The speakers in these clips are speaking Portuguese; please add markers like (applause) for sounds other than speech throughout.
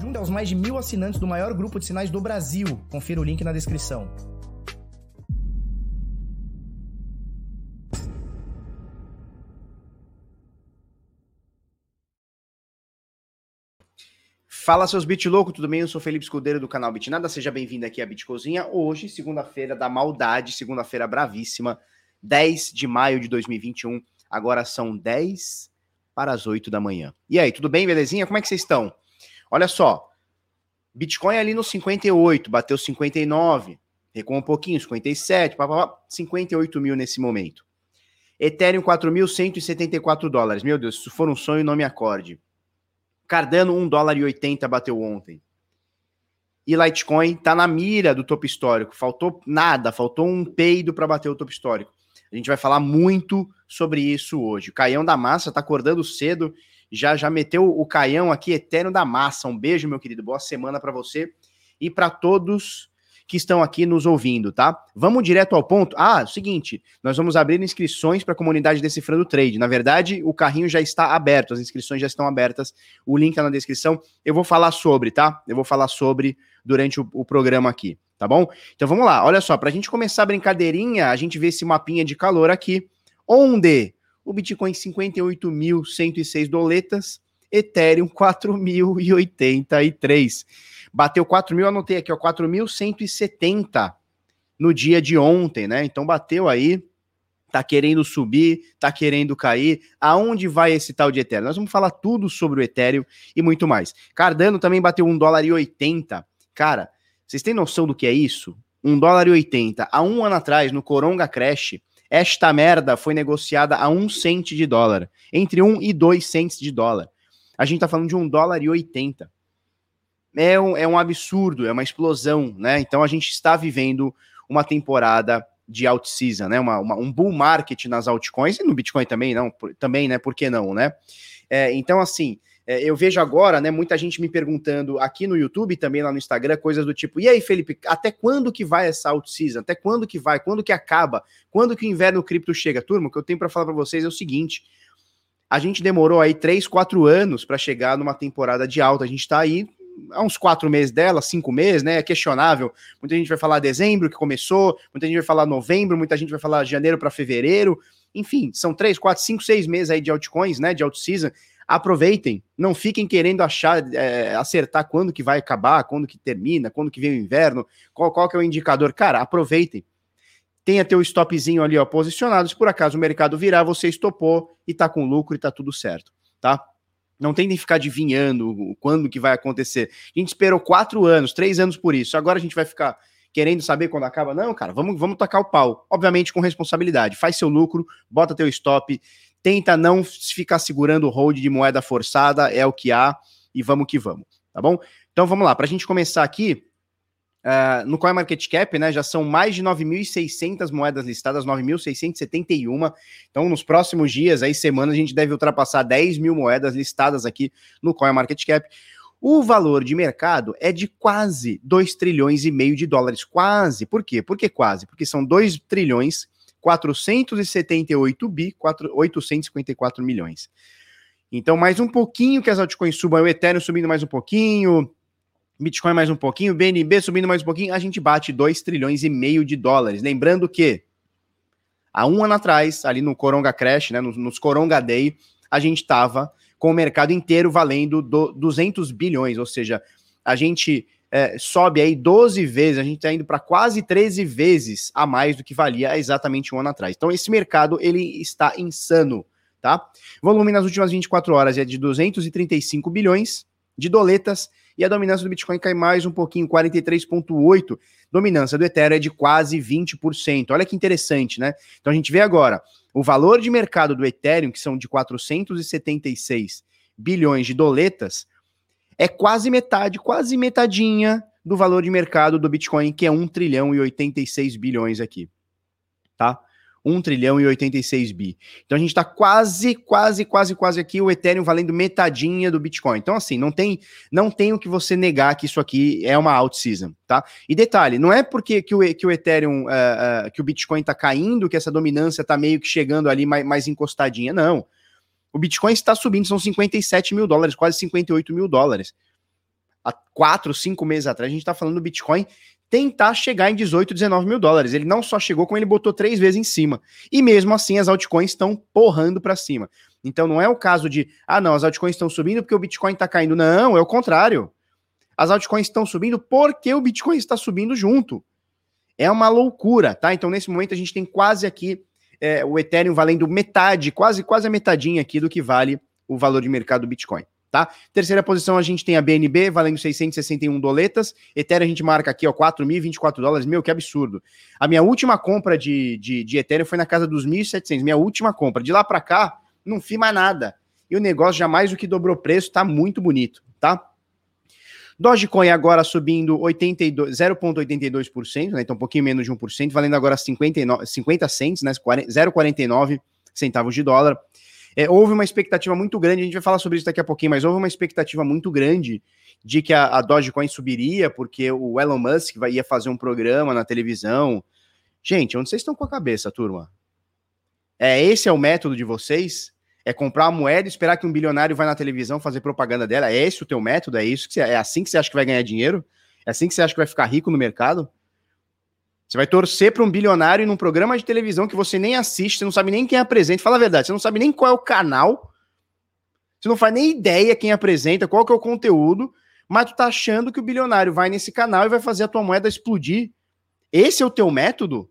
Junto aos mais de mil assinantes do maior grupo de sinais do Brasil. Confira o link na descrição. Fala seus bit louco, tudo bem? Eu sou Felipe Escudeiro do canal Bitnada, seja bem-vindo aqui à Bitcozinha. Hoje, segunda-feira da maldade, segunda-feira bravíssima, 10 de maio de 2021. Agora são 10 para as 8 da manhã. E aí, tudo bem, belezinha? Como é que vocês estão? Olha só, Bitcoin ali no 58, bateu 59, recuou um pouquinho, 57, pá, pá, pá, 58 mil nesse momento. Ethereum 4.174 dólares. Meu Deus, se isso for um sonho, não me acorde. Cardano 1 dólar e 80 bateu ontem. E Litecoin tá na mira do topo histórico. Faltou nada, faltou um peido para bater o topo histórico. A gente vai falar muito sobre isso hoje. O Caião da Massa tá acordando cedo, já já meteu o Caião aqui eterno da Massa. Um beijo, meu querido. Boa semana para você e para todos que estão aqui nos ouvindo, tá? Vamos direto ao ponto. Ah, seguinte, nós vamos abrir inscrições para a comunidade Decifrando Trade. Na verdade, o carrinho já está aberto, as inscrições já estão abertas. O link tá na descrição. Eu vou falar sobre, tá? Eu vou falar sobre durante o, o programa aqui, tá bom? Então vamos lá. Olha só, para a gente começar a brincadeirinha, a gente vê esse mapinha de calor aqui, onde o Bitcoin 58.106 doletas, Ethereum 4.083. Bateu 4 mil, anotei aqui, ó, 4.170 no dia de ontem, né? Então bateu aí, tá querendo subir, tá querendo cair. Aonde vai esse tal de Ethereum? Nós vamos falar tudo sobre o Ethereum e muito mais. Cardano também bateu 1 dólar e 80. Cara, vocês têm noção do que é isso? 1 dólar e 80. Há um ano atrás, no Coronga Crash, esta merda foi negociada a 1 cent de dólar. Entre 1 e 2 cents de dólar. A gente tá falando de 1 dólar e 80 é um, é um absurdo, é uma explosão, né? Então a gente está vivendo uma temporada de alt season, né? Uma, uma, um bull market nas altcoins e no Bitcoin também, não, por, também, né? Por que não, né? É, então, assim, é, eu vejo agora, né, muita gente me perguntando aqui no YouTube também lá no Instagram, coisas do tipo, e aí, Felipe, até quando que vai essa alt season? Até quando que vai? Quando que acaba? Quando que o inverno cripto chega? Turma, o que eu tenho para falar para vocês é o seguinte, a gente demorou aí 3, 4 anos para chegar numa temporada de alta. A gente está aí há uns quatro meses dela, cinco meses, né? É questionável. Muita gente vai falar dezembro que começou, muita gente vai falar novembro, muita gente vai falar janeiro para fevereiro. Enfim, são três, quatro, cinco, seis meses aí de altcoins, né? De alt-season. Aproveitem, não fiquem querendo achar, é, acertar quando que vai acabar, quando que termina, quando que vem o inverno, qual, qual que é o indicador. Cara, aproveitem. Tenha teu stopzinho ali, ó, posicionado. Se por acaso o mercado virar, você estopou e tá com lucro e tá tudo certo, tá? Não tentem ficar adivinhando quando que vai acontecer. A gente esperou quatro anos, três anos por isso. Agora a gente vai ficar querendo saber quando acaba. Não, cara, vamos, vamos tacar o pau. Obviamente com responsabilidade. Faz seu lucro, bota teu stop, tenta não ficar segurando o hold de moeda forçada, é o que há, e vamos que vamos, tá bom? Então vamos lá, para a gente começar aqui, Uh, no CoinMarketCap, né, já são mais de 9.600 moedas listadas, 9.671. Então, nos próximos dias, aí, semanas, a gente deve ultrapassar 10 mil moedas listadas aqui no CoinMarketCap. O valor de mercado é de quase 2 trilhões e meio de dólares. Quase. Por quê? Por que quase? Porque são 2 trilhões 478 bi 4, 854 milhões. Então, mais um pouquinho que as altcoins subam, o Ethereum subindo mais um pouquinho, Bitcoin mais um pouquinho, BNB subindo mais um pouquinho, a gente bate 2 trilhões e meio de dólares. Lembrando que há um ano atrás, ali no Coronga Crash, né, nos, nos Coronga Day, a gente estava com o mercado inteiro valendo do, 200 bilhões, ou seja, a gente é, sobe aí 12 vezes, a gente está indo para quase 13 vezes a mais do que valia exatamente um ano atrás. Então esse mercado ele está insano, tá? Volume nas últimas 24 horas é de 235 bilhões de doletas e a dominância do Bitcoin cai mais um pouquinho, 43,8%. Dominância do Ethereum é de quase 20%. Olha que interessante, né? Então a gente vê agora o valor de mercado do Ethereum, que são de 476 bilhões de doletas, é quase metade, quase metadinha do valor de mercado do Bitcoin, que é 1 trilhão e 86 bilhões aqui. Tá? 1 trilhão e 86 bi. Então a gente está quase, quase, quase, quase aqui o Ethereum valendo metadinha do Bitcoin. Então assim, não tem, não tem o que você negar que isso aqui é uma out season, tá? E detalhe, não é porque que o, que o Ethereum, uh, uh, que o Bitcoin está caindo, que essa dominância está meio que chegando ali mais, mais encostadinha, não. O Bitcoin está subindo, são 57 mil dólares, quase 58 mil dólares. há quatro, cinco meses atrás, a gente está falando do Bitcoin tentar chegar em 18, 19 mil dólares. Ele não só chegou, como ele botou três vezes em cima. E mesmo assim, as altcoins estão porrando para cima. Então não é o caso de, ah, não, as altcoins estão subindo porque o Bitcoin está caindo. Não, é o contrário. As altcoins estão subindo porque o Bitcoin está subindo junto. É uma loucura, tá? Então, nesse momento, a gente tem quase aqui é, o Ethereum valendo metade, quase, quase a metadinha aqui do que vale o valor de mercado do Bitcoin tá? Terceira posição a gente tem a BNB valendo 661 doletas, Ethereum a gente marca aqui, ó, 4.024 dólares, meu, que absurdo. A minha última compra de, de, de Ethereum foi na casa dos 1.700, minha última compra. De lá para cá, não fiz mais nada. E o negócio já mais do que dobrou preço, tá muito bonito, tá? Dogecoin agora subindo 0,82%, né? Então um pouquinho menos de 1%, valendo agora 59, 50 cents, né? 0,49 centavos de dólar. É, houve uma expectativa muito grande, a gente vai falar sobre isso daqui a pouquinho, mas houve uma expectativa muito grande de que a, a Dogecoin subiria, porque o Elon Musk vai, ia fazer um programa na televisão. Gente, onde vocês estão com a cabeça, turma? É esse é o método de vocês? É comprar uma moeda e esperar que um bilionário vai na televisão fazer propaganda dela? É esse o teu método? É isso que você, é assim que você acha que vai ganhar dinheiro? É assim que você acha que vai ficar rico no mercado? Você vai torcer para um bilionário num programa de televisão que você nem assiste, você não sabe nem quem apresenta. Fala a verdade, você não sabe nem qual é o canal, você não faz nem ideia quem apresenta, qual que é o conteúdo, mas tu tá achando que o bilionário vai nesse canal e vai fazer a tua moeda explodir. Esse é o teu método?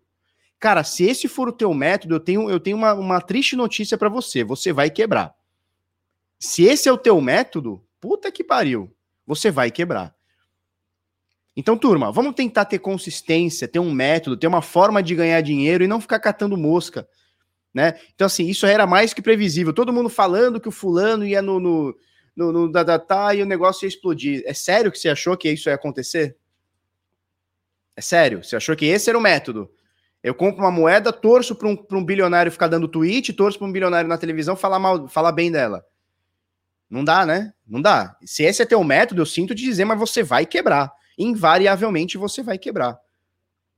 Cara, se esse for o teu método, eu tenho, eu tenho uma, uma triste notícia para você. Você vai quebrar. Se esse é o teu método, puta que pariu, você vai quebrar. Então, turma, vamos tentar ter consistência, ter um método, ter uma forma de ganhar dinheiro e não ficar catando mosca, né? Então, assim, isso era mais que previsível. Todo mundo falando que o fulano ia no, no, no, no da data e o negócio ia explodir. É sério que você achou que isso ia acontecer? É sério? Você achou que esse era o método? Eu compro uma moeda, torço para um, um bilionário ficar dando tweet, torço para um bilionário na televisão falar mal, falar bem dela. Não dá, né? Não dá. Se esse é teu método, eu sinto te dizer, mas você vai quebrar invariavelmente você vai quebrar.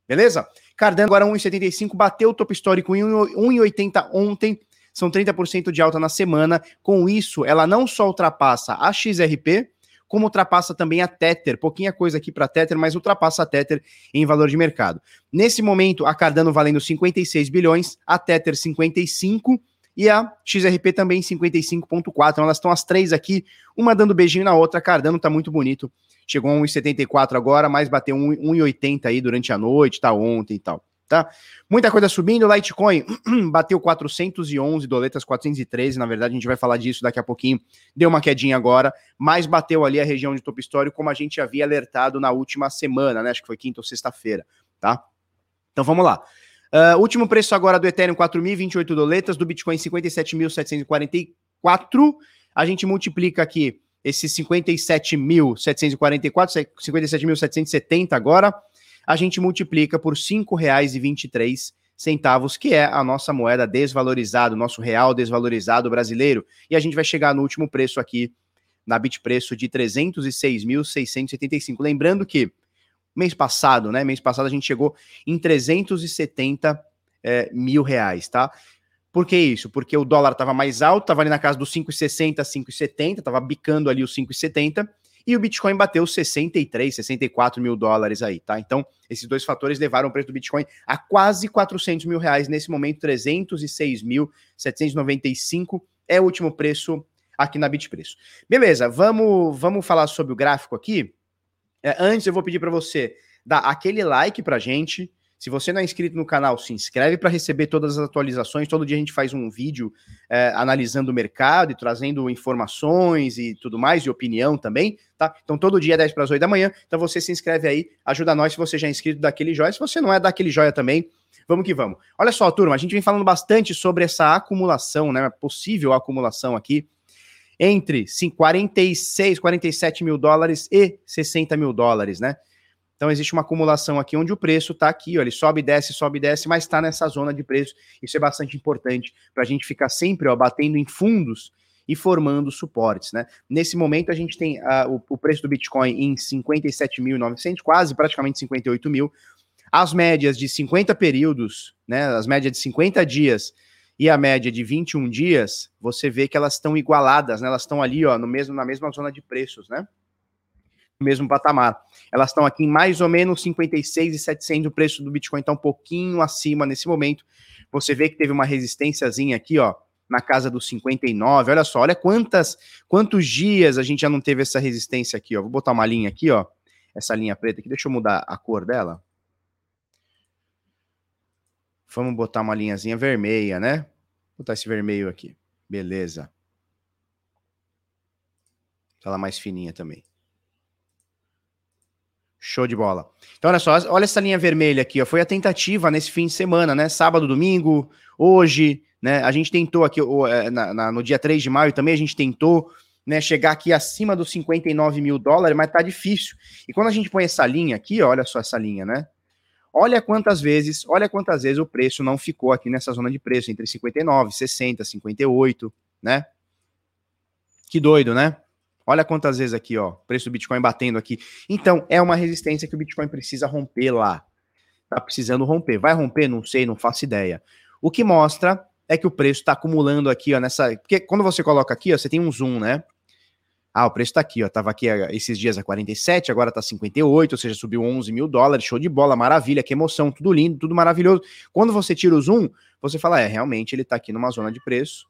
Beleza? Cardano agora 1,75, bateu o topo histórico em 1,80 ontem, são 30% de alta na semana. Com isso, ela não só ultrapassa a XRP, como ultrapassa também a Tether. Pouquinha coisa aqui para Tether, mas ultrapassa a Tether em valor de mercado. Nesse momento, a Cardano valendo 56 bilhões, a Tether 55 e a XRP também 55.4. Então elas estão as três aqui, uma dando beijinho na outra. Cardano tá muito bonito chegou a 1,74 agora, mas bateu 1,80 aí durante a noite, tá ontem e tal, tá? Muita coisa subindo, Litecoin (clears throat) bateu 411 doletas, 413, na verdade a gente vai falar disso daqui a pouquinho, deu uma quedinha agora, mas bateu ali a região de topo histórico, como a gente havia alertado na última semana, né, acho que foi quinta ou sexta-feira, tá? Então vamos lá. Uh, último preço agora do Ethereum, 4.028 doletas, do Bitcoin, 57.744. A gente multiplica aqui esses 57.744, 57.770 agora, a gente multiplica por R$ 5,23 centavos, que é a nossa moeda desvalorizada, o nosso real desvalorizado brasileiro. E a gente vai chegar no último preço aqui, na Bitpreço, de 306.675. Lembrando que mês passado, né? Mês passado a gente chegou em 370 é, mil reais, tá? Por que isso? Porque o dólar estava mais alto, estava ali na casa dos 5,60, 5,70, estava bicando ali os 5,70, e o Bitcoin bateu 63, 64 mil dólares aí, tá? Então, esses dois fatores levaram o preço do Bitcoin a quase 400 mil reais, nesse momento 306.795 é o último preço aqui na Bitpreço. Beleza, vamos, vamos falar sobre o gráfico aqui. É, antes eu vou pedir para você dar aquele like pra gente, se você não é inscrito no canal, se inscreve para receber todas as atualizações. Todo dia a gente faz um vídeo é, analisando o mercado e trazendo informações e tudo mais, e opinião também, tá? Então todo dia, 10 para as 8 da manhã. Então você se inscreve aí, ajuda nós se você já é inscrito daquele joia. Se você não é daquele joia também, vamos que vamos. Olha só, turma, a gente vem falando bastante sobre essa acumulação, né? Possível acumulação aqui entre sim, 46, 47 mil dólares e 60 mil dólares, né? Então existe uma acumulação aqui onde o preço está aqui, ó, ele sobe, desce, sobe, desce, mas está nessa zona de preço. Isso é bastante importante para a gente ficar sempre ó, batendo em fundos e formando suportes, né? Nesse momento a gente tem uh, o, o, preço do Bitcoin em 57.900, quase praticamente 58 mil. As médias de 50 períodos, né? As médias de 50 dias e a média de 21 dias, você vê que elas estão igualadas, né? Elas estão ali, ó, no mesmo na mesma zona de preços, né? Mesmo patamar. Elas estão aqui em mais ou menos 56,700, o preço do Bitcoin está um pouquinho acima nesse momento. Você vê que teve uma resistênciazinha aqui, ó, na casa dos 59. Olha só, olha quantas quantos dias a gente já não teve essa resistência aqui, ó. Vou botar uma linha aqui, ó. Essa linha preta aqui, deixa eu mudar a cor dela. Vamos botar uma linhazinha vermelha, né? Vou botar esse vermelho aqui. Beleza. Ela mais fininha também. Show de bola. Então, olha só, olha essa linha vermelha aqui, ó. Foi a tentativa nesse fim de semana, né? Sábado, domingo, hoje, né? A gente tentou aqui, é, na, na, no dia 3 de maio também, a gente tentou né, chegar aqui acima dos 59 mil dólares, mas tá difícil. E quando a gente põe essa linha aqui, ó, olha só essa linha, né? Olha quantas vezes, olha quantas vezes o preço não ficou aqui nessa zona de preço, entre 59, 60, 58, né? Que doido, né? Olha quantas vezes aqui, ó, preço do Bitcoin batendo aqui. Então, é uma resistência que o Bitcoin precisa romper lá. Tá precisando romper. Vai romper? Não sei, não faço ideia. O que mostra é que o preço está acumulando aqui, ó, nessa. Porque quando você coloca aqui, ó, você tem um zoom, né? Ah, o preço está aqui, ó. Tava aqui esses dias a 47, agora tá 58, ou seja, subiu 11 mil dólares. Show de bola, maravilha, que emoção, tudo lindo, tudo maravilhoso. Quando você tira o zoom, você fala, é, realmente ele tá aqui numa zona de preço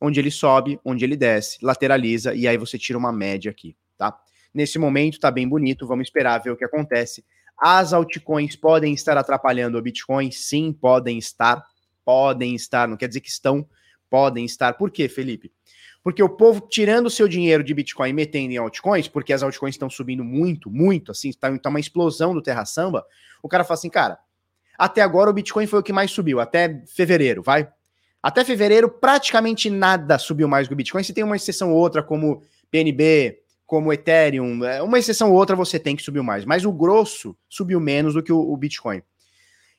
onde ele sobe, onde ele desce, lateraliza e aí você tira uma média aqui, tá? Nesse momento tá bem bonito, vamos esperar ver o que acontece. As altcoins podem estar atrapalhando o Bitcoin? Sim, podem estar. Podem estar, não quer dizer que estão, podem estar. Por quê, Felipe? Porque o povo tirando seu dinheiro de Bitcoin e metendo em altcoins, porque as altcoins estão subindo muito, muito, assim, tá, tá uma explosão do Terra Samba. O cara fala assim, cara, até agora o Bitcoin foi o que mais subiu, até fevereiro, vai? Até fevereiro, praticamente nada subiu mais que o Bitcoin. Se tem uma exceção ou outra, como PNB, como Ethereum, é, uma exceção ou outra você tem que subir mais. Mas o grosso subiu menos do que o, Bitcoin.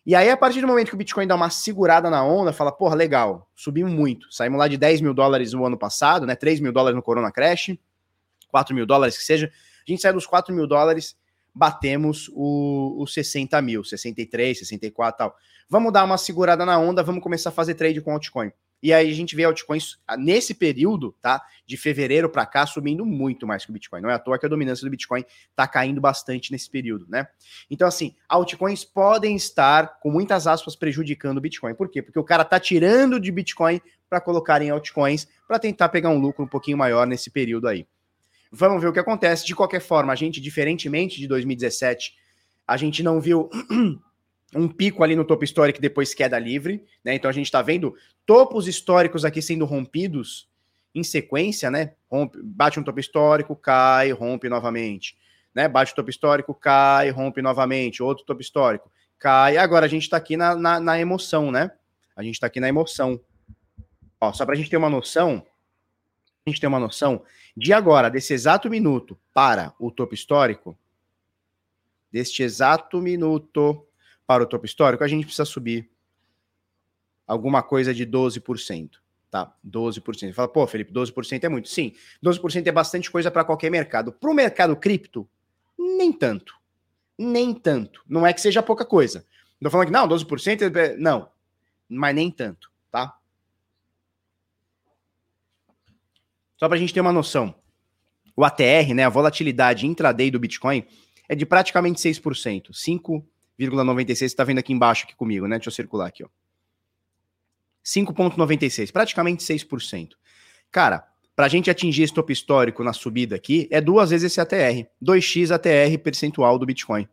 E aí, a partir do momento que o Bitcoin dá uma segurada na onda, fala, porra, legal, subimos muito. Saímos lá de 10 mil dólares no ano passado, né? 3 mil dólares no Corona Crash, 4 mil dólares que seja. A gente sai dos 4 mil dólares, batemos os o 60 mil, 63, 64 tal vamos dar uma segurada na onda, vamos começar a fazer trade com altcoin. E aí a gente vê altcoins ah, nesse período, tá? De fevereiro para cá subindo muito mais que o Bitcoin. Não é à toa que a dominância do Bitcoin tá caindo bastante nesse período, né? Então assim, altcoins podem estar com muitas aspas prejudicando o Bitcoin. Por quê? Porque o cara tá tirando de Bitcoin para colocar em altcoins para tentar pegar um lucro um pouquinho maior nesse período aí. Vamos ver o que acontece. De qualquer forma, a gente diferentemente de 2017, a gente não viu (clears throat) um pico ali no topo histórico e depois queda livre, né? Então a gente está vendo topos históricos aqui sendo rompidos em sequência, né? Rompe, bate um topo histórico, cai, rompe novamente, né? Bate o topo histórico, cai, rompe novamente, outro topo histórico, cai. Agora a gente está aqui na, na, na, emoção, né? A gente está aqui na emoção. Ó, só para a gente ter uma noção, a gente ter uma noção de agora, desse exato minuto para o topo histórico, deste exato minuto para o topo histórico, a gente precisa subir alguma coisa de 12%. Tá, 12%. Você fala, pô, Felipe, 12% é muito. Sim, 12% é bastante coisa para qualquer mercado. Para o mercado cripto, nem tanto. Nem tanto. Não é que seja pouca coisa. Não falando que não, 12% é... Não, mas nem tanto, tá? Só para a gente ter uma noção. O ATR, né, a volatilidade intraday do Bitcoin, é de praticamente 6%. 5 5,96, está vendo aqui embaixo aqui comigo, né? Deixa eu circular aqui, ó. 5,96, praticamente 6%. Cara, para a gente atingir esse topo histórico na subida aqui, é duas vezes esse ATR. 2x ATR percentual do Bitcoin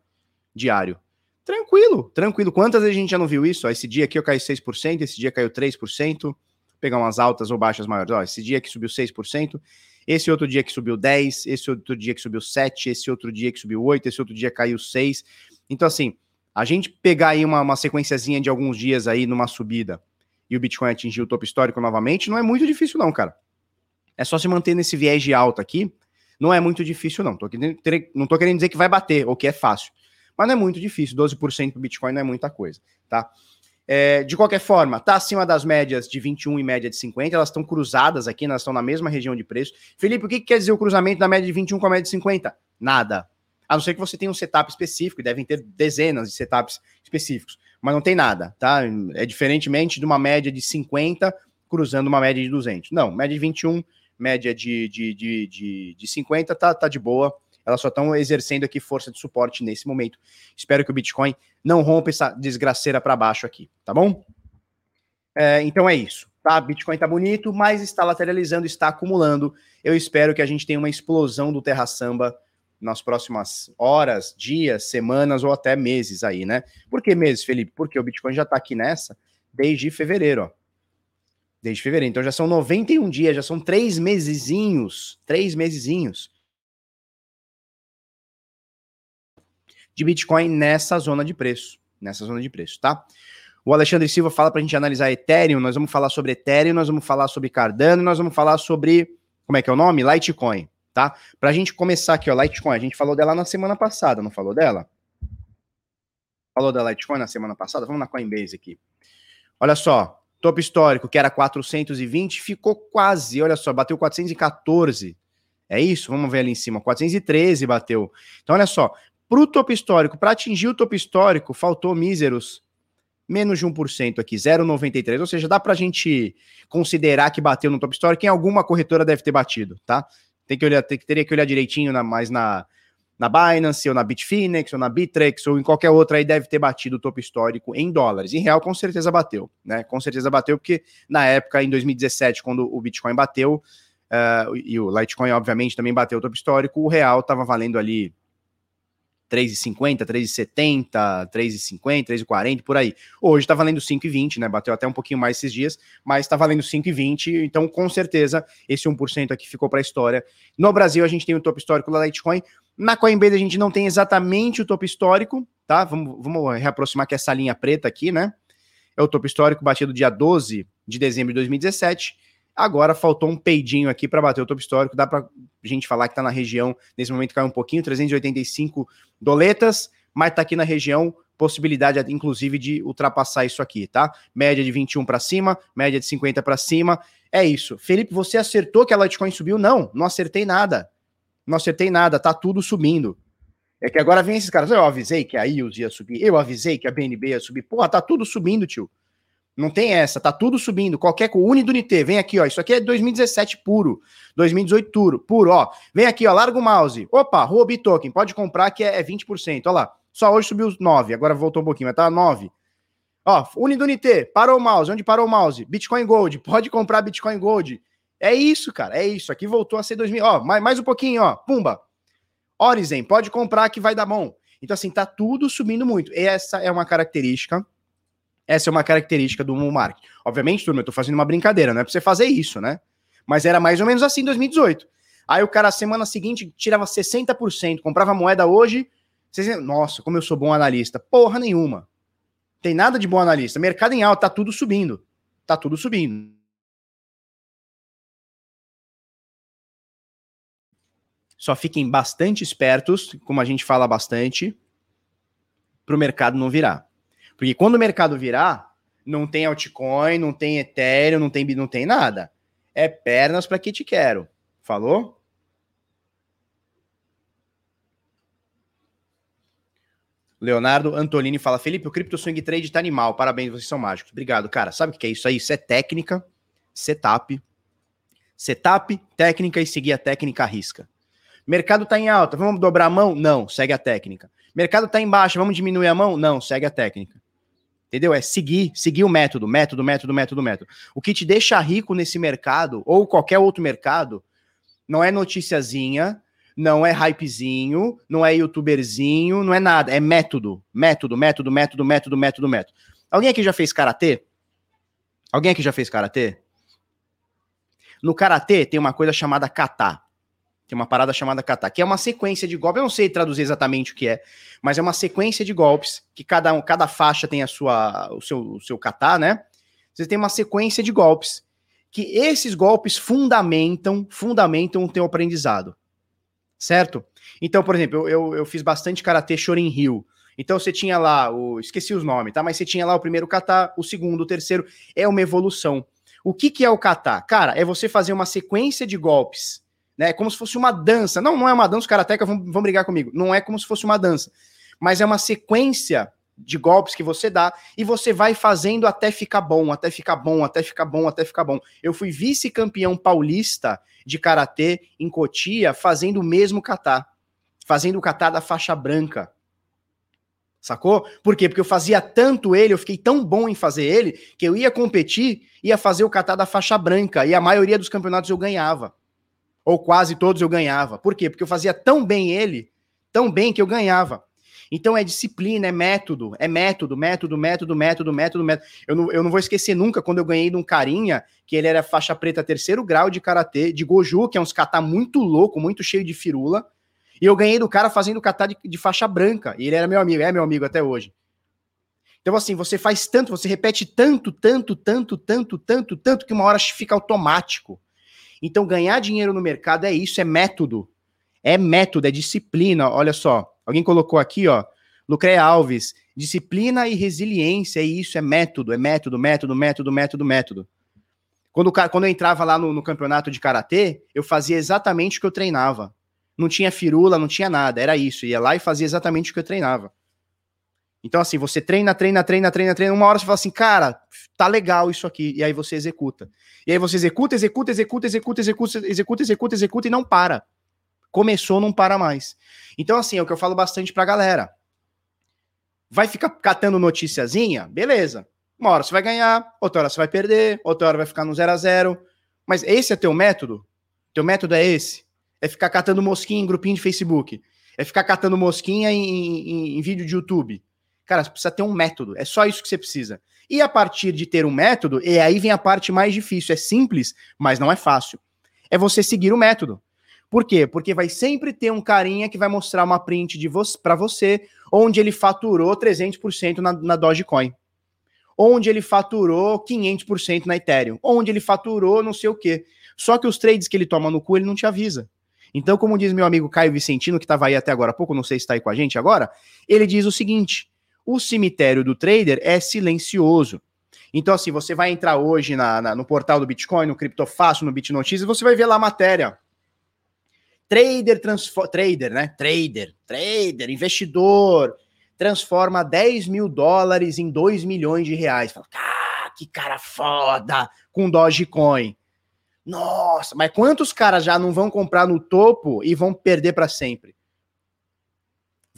diário. Tranquilo, tranquilo. Quantas vezes a gente já não viu isso? Ó, esse dia aqui eu caí 6%, esse dia caiu 3%. Pegar umas altas ou baixas maiores. Ó, esse dia aqui subiu 6%, esse outro dia que subiu 10%, esse outro dia que subiu 7%, esse outro dia que subiu 8%, esse outro dia caiu 6%. Então, assim, a gente pegar aí uma, uma sequenciazinha de alguns dias aí numa subida e o Bitcoin atingir o topo histórico novamente, não é muito difícil não, cara. É só se manter nesse viés de alta aqui, não é muito difícil não. Tô querendo, não tô querendo dizer que vai bater ou que é fácil, mas não é muito difícil, 12% pro Bitcoin não é muita coisa, tá? É, de qualquer forma, tá acima das médias de 21 e média de 50, elas estão cruzadas aqui, elas estão na mesma região de preço. Felipe, o que, que quer dizer o cruzamento da média de 21 com a média de 50? Nada. A não ser que você tenha um setup específico, e devem ter dezenas de setups específicos, mas não tem nada, tá? É diferentemente de uma média de 50 cruzando uma média de 200. Não, média de 21, média de, de, de, de, de 50 tá, tá de boa. Elas só estão exercendo aqui força de suporte nesse momento. Espero que o Bitcoin não rompa essa desgraceira para baixo aqui, tá bom? É, então é isso, tá? Bitcoin tá bonito, mas está lateralizando, está acumulando. Eu espero que a gente tenha uma explosão do Terra Samba nas próximas horas, dias, semanas ou até meses aí, né? Por que meses, Felipe? Porque o Bitcoin já tá aqui nessa desde fevereiro, ó. Desde fevereiro. Então já são 91 dias, já são três mesezinhos. Três mesezinhos. De Bitcoin nessa zona de preço. Nessa zona de preço, tá? O Alexandre Silva fala para a gente analisar Ethereum. Nós vamos falar sobre Ethereum, nós vamos falar sobre Cardano, nós vamos falar sobre. Como é que é o nome? Litecoin, tá? Para a gente começar aqui, ó, Litecoin. A gente falou dela na semana passada, não falou dela? Falou da Litecoin na semana passada? Vamos na Coinbase aqui. Olha só, Topo histórico, que era 420, ficou quase, olha só, bateu 414. É isso? Vamos ver ali em cima. 413 bateu. Então, olha só, para o topo histórico, para atingir o topo histórico, faltou míseros menos de 1% aqui, 0,93. Ou seja, dá para a gente considerar que bateu no topo histórico, em alguma corretora deve ter batido, tá? Tem que olhar, tem, teria que olhar direitinho na, mais na, na Binance, ou na Bitfinex, ou na Bitrex, ou em qualquer outra, aí deve ter batido o topo histórico em dólares. Em real, com certeza bateu, né? Com certeza bateu, porque na época, em 2017, quando o Bitcoin bateu, uh, e o Litecoin, obviamente, também bateu o topo histórico, o real estava valendo ali 3,50, 3,70, 3,50, 3,40, por aí. Hoje está valendo 5,20, né? Bateu até um pouquinho mais esses dias, mas está valendo 5,20, então com certeza esse 1% aqui ficou para a história. No Brasil, a gente tem o topo histórico da Litecoin, na Coinbase a gente não tem exatamente o topo histórico, tá? Vamos, vamos reaproximar que essa linha preta aqui, né? É o topo histórico batido dia 12 de dezembro de 2017. Agora faltou um peidinho aqui para bater o topo histórico. Dá para gente falar que está na região, nesse momento caiu um pouquinho, 385 doletas, mas está aqui na região, possibilidade inclusive de ultrapassar isso aqui, tá? Média de 21 para cima, média de 50 para cima. É isso. Felipe, você acertou que a Litecoin subiu? Não, não acertei nada não acertei nada, tá tudo subindo. É que agora vem esses caras, eu avisei que a IUS ia subir, eu avisei que a BNB ia subir. Porra, tá tudo subindo, tio. Não tem essa, tá tudo subindo. Qualquer coisa, Unidunité, vem aqui, ó. Isso aqui é 2017 puro, 2018 puro, puro, ó. Vem aqui, ó, larga o mouse. Opa, Ruby Token, pode comprar que é, é 20%. Ó lá, só hoje subiu 9, agora voltou um pouquinho, mas tá 9. Ó, Unidunité, parou o mouse. Onde parou o mouse? Bitcoin Gold, (laughs) pode comprar Bitcoin Gold. É isso, cara. É isso. Aqui voltou a ser 2000. Ó, mais, mais um pouquinho, ó. Pumba. Orizen, pode comprar que vai dar bom. Então, assim, tá tudo subindo muito. E essa é uma característica. Essa é uma característica do market. Obviamente, turma, eu tô fazendo uma brincadeira, não é pra você fazer isso, né? Mas era mais ou menos assim em 2018. Aí o cara, semana seguinte, tirava 60%, comprava moeda hoje. Nossa, como eu sou bom analista. Porra nenhuma. Tem nada de bom analista. Mercado em alta, tá tudo subindo. Tá tudo subindo. Só fiquem bastante espertos, como a gente fala bastante, para o mercado não virar. Porque quando o mercado virar, não tem altcoin, não tem Ethereum, não tem, não tem nada. É pernas para que te quero. Falou? Leonardo Antolini fala: Felipe, o Crypto Swing Trade tá animal. Parabéns, vocês são mágicos. Obrigado, cara. Sabe o que é isso aí? Isso é técnica, setup. Setup, técnica e seguir a técnica risca. Mercado está em alta, vamos dobrar a mão? Não, segue a técnica. Mercado está em baixa, vamos diminuir a mão? Não, segue a técnica. Entendeu? É seguir, seguir o método, método, método, método, método. O que te deixa rico nesse mercado, ou qualquer outro mercado, não é noticiazinha, não é hypezinho, não é youtuberzinho, não é nada. É método. Método, método, método, método, método, método. Alguém aqui já fez karatê? Alguém aqui já fez karatê? No karatê tem uma coisa chamada kata. Tem uma parada chamada kata, que é uma sequência de golpes. Eu não sei traduzir exatamente o que é, mas é uma sequência de golpes que cada, um, cada faixa tem a sua, o seu, o seu kata, né? Você tem uma sequência de golpes que esses golpes fundamentam, fundamentam o teu aprendizado, certo? Então, por exemplo, eu, eu, eu fiz bastante karatê Shorin Ryu. Então você tinha lá, o, esqueci os nomes, tá? Mas você tinha lá o primeiro kata, o segundo, o terceiro. É uma evolução. O que, que é o kata? Cara, é você fazer uma sequência de golpes né? É como se fosse uma dança. Não, não é uma dança, os karatecas vão, vão brigar comigo. Não é como se fosse uma dança. Mas é uma sequência de golpes que você dá e você vai fazendo até ficar bom, até ficar bom, até ficar bom, até ficar bom. Eu fui vice-campeão paulista de karatê em Cotia fazendo o mesmo kata. fazendo o catar da faixa branca. Sacou? Por quê? Porque eu fazia tanto ele, eu fiquei tão bom em fazer ele, que eu ia competir, ia fazer o catar da faixa branca, e a maioria dos campeonatos eu ganhava. Ou quase todos eu ganhava. Por quê? Porque eu fazia tão bem ele, tão bem que eu ganhava. Então é disciplina, é método, é método, método, método, método, método, método. Eu não, eu não vou esquecer nunca quando eu ganhei de um carinha, que ele era faixa preta terceiro grau de karatê, de goju, que é uns kata muito louco, muito cheio de firula. E eu ganhei do cara fazendo kata de, de faixa branca. E ele era meu amigo, é meu amigo até hoje. Então, assim, você faz tanto, você repete tanto, tanto, tanto, tanto, tanto, tanto, que uma hora fica automático. Então, ganhar dinheiro no mercado é isso, é método. É método, é disciplina. Olha só, alguém colocou aqui, ó, Lucreia Alves, disciplina e resiliência, é isso, é método, é método, método, método, método, método. Quando, quando eu entrava lá no, no campeonato de karatê, eu fazia exatamente o que eu treinava. Não tinha firula, não tinha nada, era isso. Ia lá e fazia exatamente o que eu treinava. Então, assim, você treina, treina, treina, treina, treina. Uma hora você fala assim, cara, tá legal isso aqui. E aí você executa. E aí você executa, executa, executa, executa, executa, executa, executa, executa e não para. Começou, não para mais. Então, assim, é o que eu falo bastante pra galera. Vai ficar catando noticiazinha? Beleza. Uma hora você vai ganhar, outra hora você vai perder, outra hora vai ficar no 0 a 0 Mas esse é teu método? Teu método é esse? É ficar catando mosquinha em grupinho de Facebook? É ficar catando mosquinha em, em, em vídeo de YouTube? Cara, você precisa ter um método. É só isso que você precisa. E a partir de ter um método, e aí vem a parte mais difícil. É simples, mas não é fácil. É você seguir o método. Por quê? Porque vai sempre ter um carinha que vai mostrar uma print de vo para você, onde ele faturou 300% na, na Dogecoin. Onde ele faturou 500% na Ethereum. Onde ele faturou não sei o quê. Só que os trades que ele toma no cu, ele não te avisa. Então, como diz meu amigo Caio Vicentino, que estava aí até agora há pouco, não sei se está aí com a gente agora, ele diz o seguinte: o cemitério do trader é silencioso. Então, assim, você vai entrar hoje na, na, no portal do Bitcoin, no Criptofácil, no BitNotícias, você vai ver lá a matéria. Trader, trader, né? Trader, trader, investidor, transforma 10 mil dólares em 2 milhões de reais. Fala, ah, que cara foda com Dogecoin. Nossa, mas quantos caras já não vão comprar no topo e vão perder para sempre?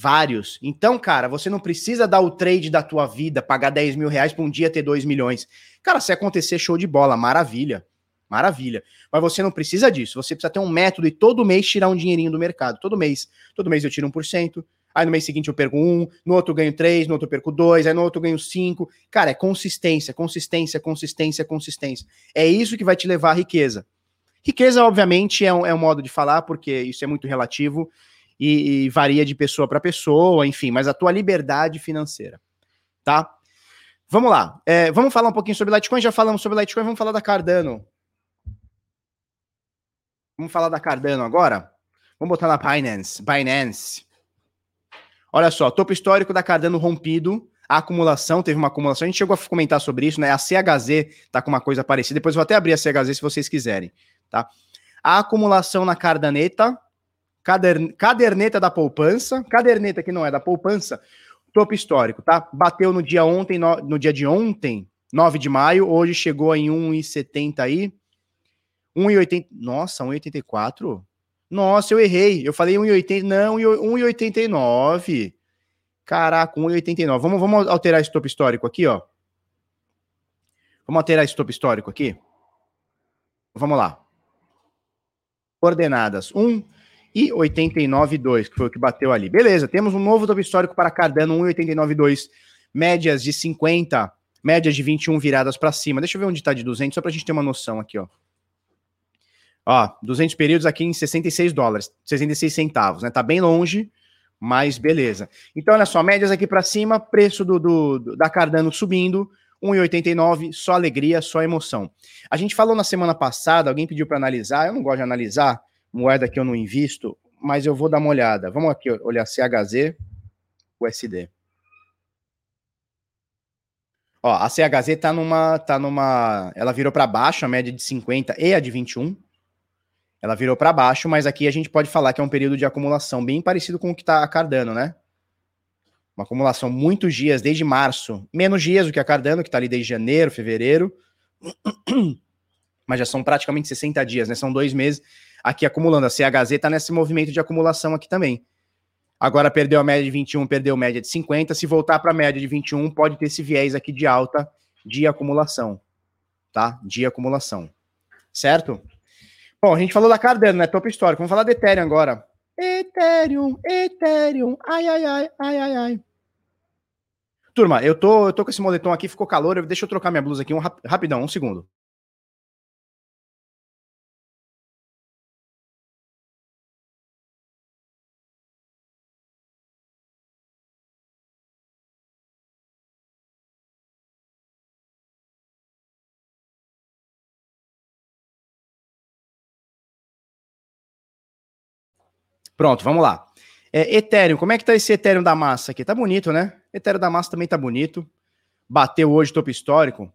Vários. Então, cara, você não precisa dar o trade da tua vida, pagar 10 mil reais para um dia ter 2 milhões. Cara, se acontecer, show de bola, maravilha. Maravilha. Mas você não precisa disso. Você precisa ter um método e todo mês tirar um dinheirinho do mercado. Todo mês. Todo mês eu tiro 1%. Aí no mês seguinte eu perco um, no outro ganho três, no outro perco dois, aí no outro ganho cinco. Cara, é consistência, consistência, consistência, consistência. É isso que vai te levar à riqueza. Riqueza, obviamente, é um, é um modo de falar, porque isso é muito relativo e, e varia de pessoa para pessoa, enfim, mas a tua liberdade financeira, tá? Vamos lá, é, vamos falar um pouquinho sobre Litecoin, já falamos sobre Litecoin, vamos falar da Cardano. Vamos falar da Cardano agora? Vamos botar na Binance, Binance. Olha só, topo histórico da Cardano rompido, a acumulação, teve uma acumulação, a gente chegou a comentar sobre isso, né? A CHZ tá com uma coisa parecida, depois eu vou até abrir a CHZ se vocês quiserem, tá? A acumulação na Cardaneta, caderneta da poupança, caderneta que não é da poupança, topo histórico, tá? Bateu no dia ontem, no, no dia de ontem, 9 de maio, hoje chegou em 1,70 aí. 1,80. Nossa, 1,84? Nossa, eu errei. Eu falei 1,80. Não, 1,89. Caraca, 1,89. Vamos, vamos alterar esse topo histórico aqui, ó. Vamos alterar esse topo histórico aqui. Vamos lá. Coordenadas. 1, e 89,2, que foi o que bateu ali. Beleza, temos um novo topo histórico para Cardano, 1,89,2, médias de 50, médias de 21 viradas para cima. Deixa eu ver onde está de 200, só para a gente ter uma noção aqui, ó. Ó, 200 períodos aqui em 66 dólares, 66 centavos, né? Tá bem longe, mas beleza. Então, olha só, médias aqui para cima, preço do, do, do, da Cardano subindo, 1,89, só alegria, só emoção. A gente falou na semana passada, alguém pediu para analisar, eu não gosto de analisar, moeda que eu não invisto, mas eu vou dar uma olhada. Vamos aqui olhar CHZ, USD. Ó, a CHZ tá numa, tá numa, ela virou para baixo, a média de 50 e a de 21. Ela virou para baixo, mas aqui a gente pode falar que é um período de acumulação bem parecido com o que tá a Cardano, né? Uma acumulação muitos dias, desde março. Menos dias do que a Cardano, que tá ali desde janeiro, fevereiro. (clears throat) Mas já são praticamente 60 dias, né? São dois meses aqui acumulando. A CHZ está nesse movimento de acumulação aqui também. Agora perdeu a média de 21, perdeu a média de 50. Se voltar para a média de 21, pode ter esse viés aqui de alta de acumulação, tá? De acumulação. Certo? Bom, a gente falou da Cardano, né? Top histórico. Vamos falar do Ethereum agora. Ethereum, Ethereum, ai, ai, ai, ai, ai, ai. Turma, eu tô, eu tô com esse moletom aqui, ficou calor. Deixa eu trocar minha blusa aqui, um rapidão, um segundo. Pronto, vamos lá. É, Ethereum, como é que tá esse Ethereum da massa aqui? Tá bonito, né? Ethereum da massa também tá bonito. Bateu hoje topo histórico.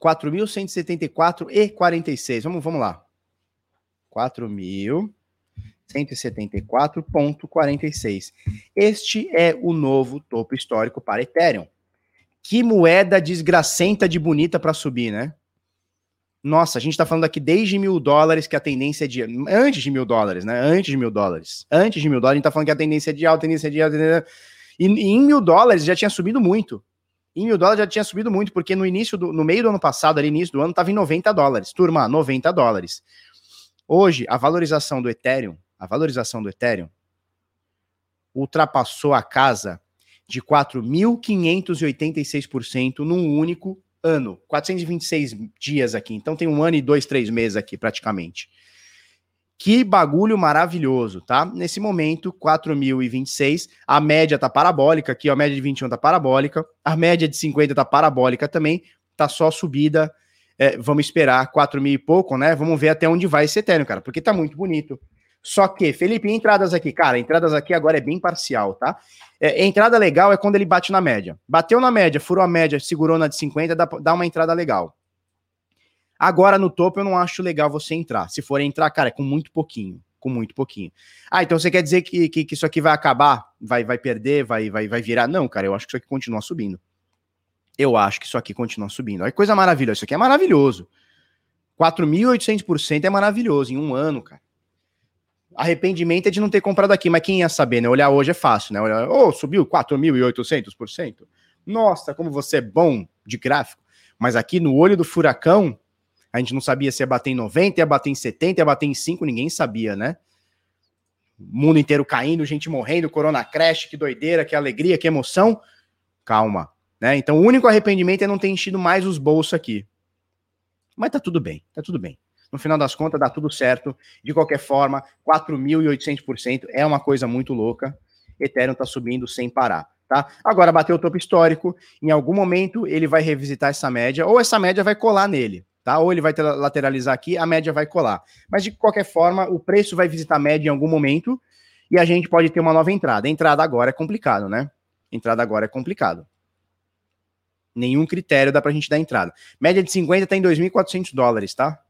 4.174 e 46. Vamos, vamos lá. 4.174.46. Este é o novo topo histórico para Ethereum. Que moeda desgracenta de bonita para subir, né? Nossa, a gente está falando aqui desde mil dólares que a tendência é de. Antes de mil dólares, né? Antes de mil dólares. Antes de mil dólares, a gente está falando que a tendência é de alta, tendência é de alta. Tendência... E, e, em mil dólares já tinha subido muito. Em mil dólares já tinha subido muito, porque no início do. No meio do ano passado, ali, início do ano, estava em 90 dólares. Turma, 90 dólares. Hoje, a valorização do Ethereum, a valorização do Ethereum ultrapassou a casa de 4.586% num único ano, 426 dias aqui. Então tem um ano e dois, três meses aqui, praticamente. Que bagulho maravilhoso, tá? Nesse momento, 4.026. A média tá parabólica aqui, ó, a média de 21 tá parabólica. A média de 50 tá parabólica também. Tá só subida. É, vamos esperar 4 mil e pouco, né? Vamos ver até onde vai esse Ethereum, cara, porque tá muito bonito. Só que, Felipe, entradas aqui, cara, entradas aqui agora é bem parcial, tá? É, entrada legal é quando ele bate na média. Bateu na média, furou a média, segurou na de 50, dá, dá uma entrada legal. Agora no topo eu não acho legal você entrar. Se for entrar, cara, é com muito pouquinho. Com muito pouquinho. Ah, então você quer dizer que, que, que isso aqui vai acabar? Vai, vai perder? Vai, vai, vai virar? Não, cara, eu acho que isso aqui continua subindo. Eu acho que isso aqui continua subindo. Olha que coisa maravilhosa. Isso aqui é maravilhoso. 4.800% é maravilhoso em um ano, cara arrependimento é de não ter comprado aqui, mas quem ia saber, né? Olhar hoje é fácil, né? Olhar, oh, subiu 4.800%. Nossa, como você é bom de gráfico. Mas aqui no olho do furacão, a gente não sabia se ia bater em 90, ia bater em 70, ia bater em 5, ninguém sabia, né? Mundo inteiro caindo, gente morrendo, corona crash, que doideira, que alegria, que emoção. Calma, né? Então o único arrependimento é não ter enchido mais os bolsos aqui. Mas tá tudo bem, tá tudo bem. No final das contas, dá tudo certo. De qualquer forma, 4.800% é uma coisa muito louca. Ethereum está subindo sem parar. Tá? Agora bateu o topo histórico, em algum momento ele vai revisitar essa média, ou essa média vai colar nele, tá? Ou ele vai lateralizar aqui, a média vai colar. Mas de qualquer forma, o preço vai visitar a média em algum momento e a gente pode ter uma nova entrada. A entrada agora é complicado, né? Entrada agora é complicado. Nenhum critério dá pra gente dar entrada. Média de 50 tá em 2.400 dólares, tá?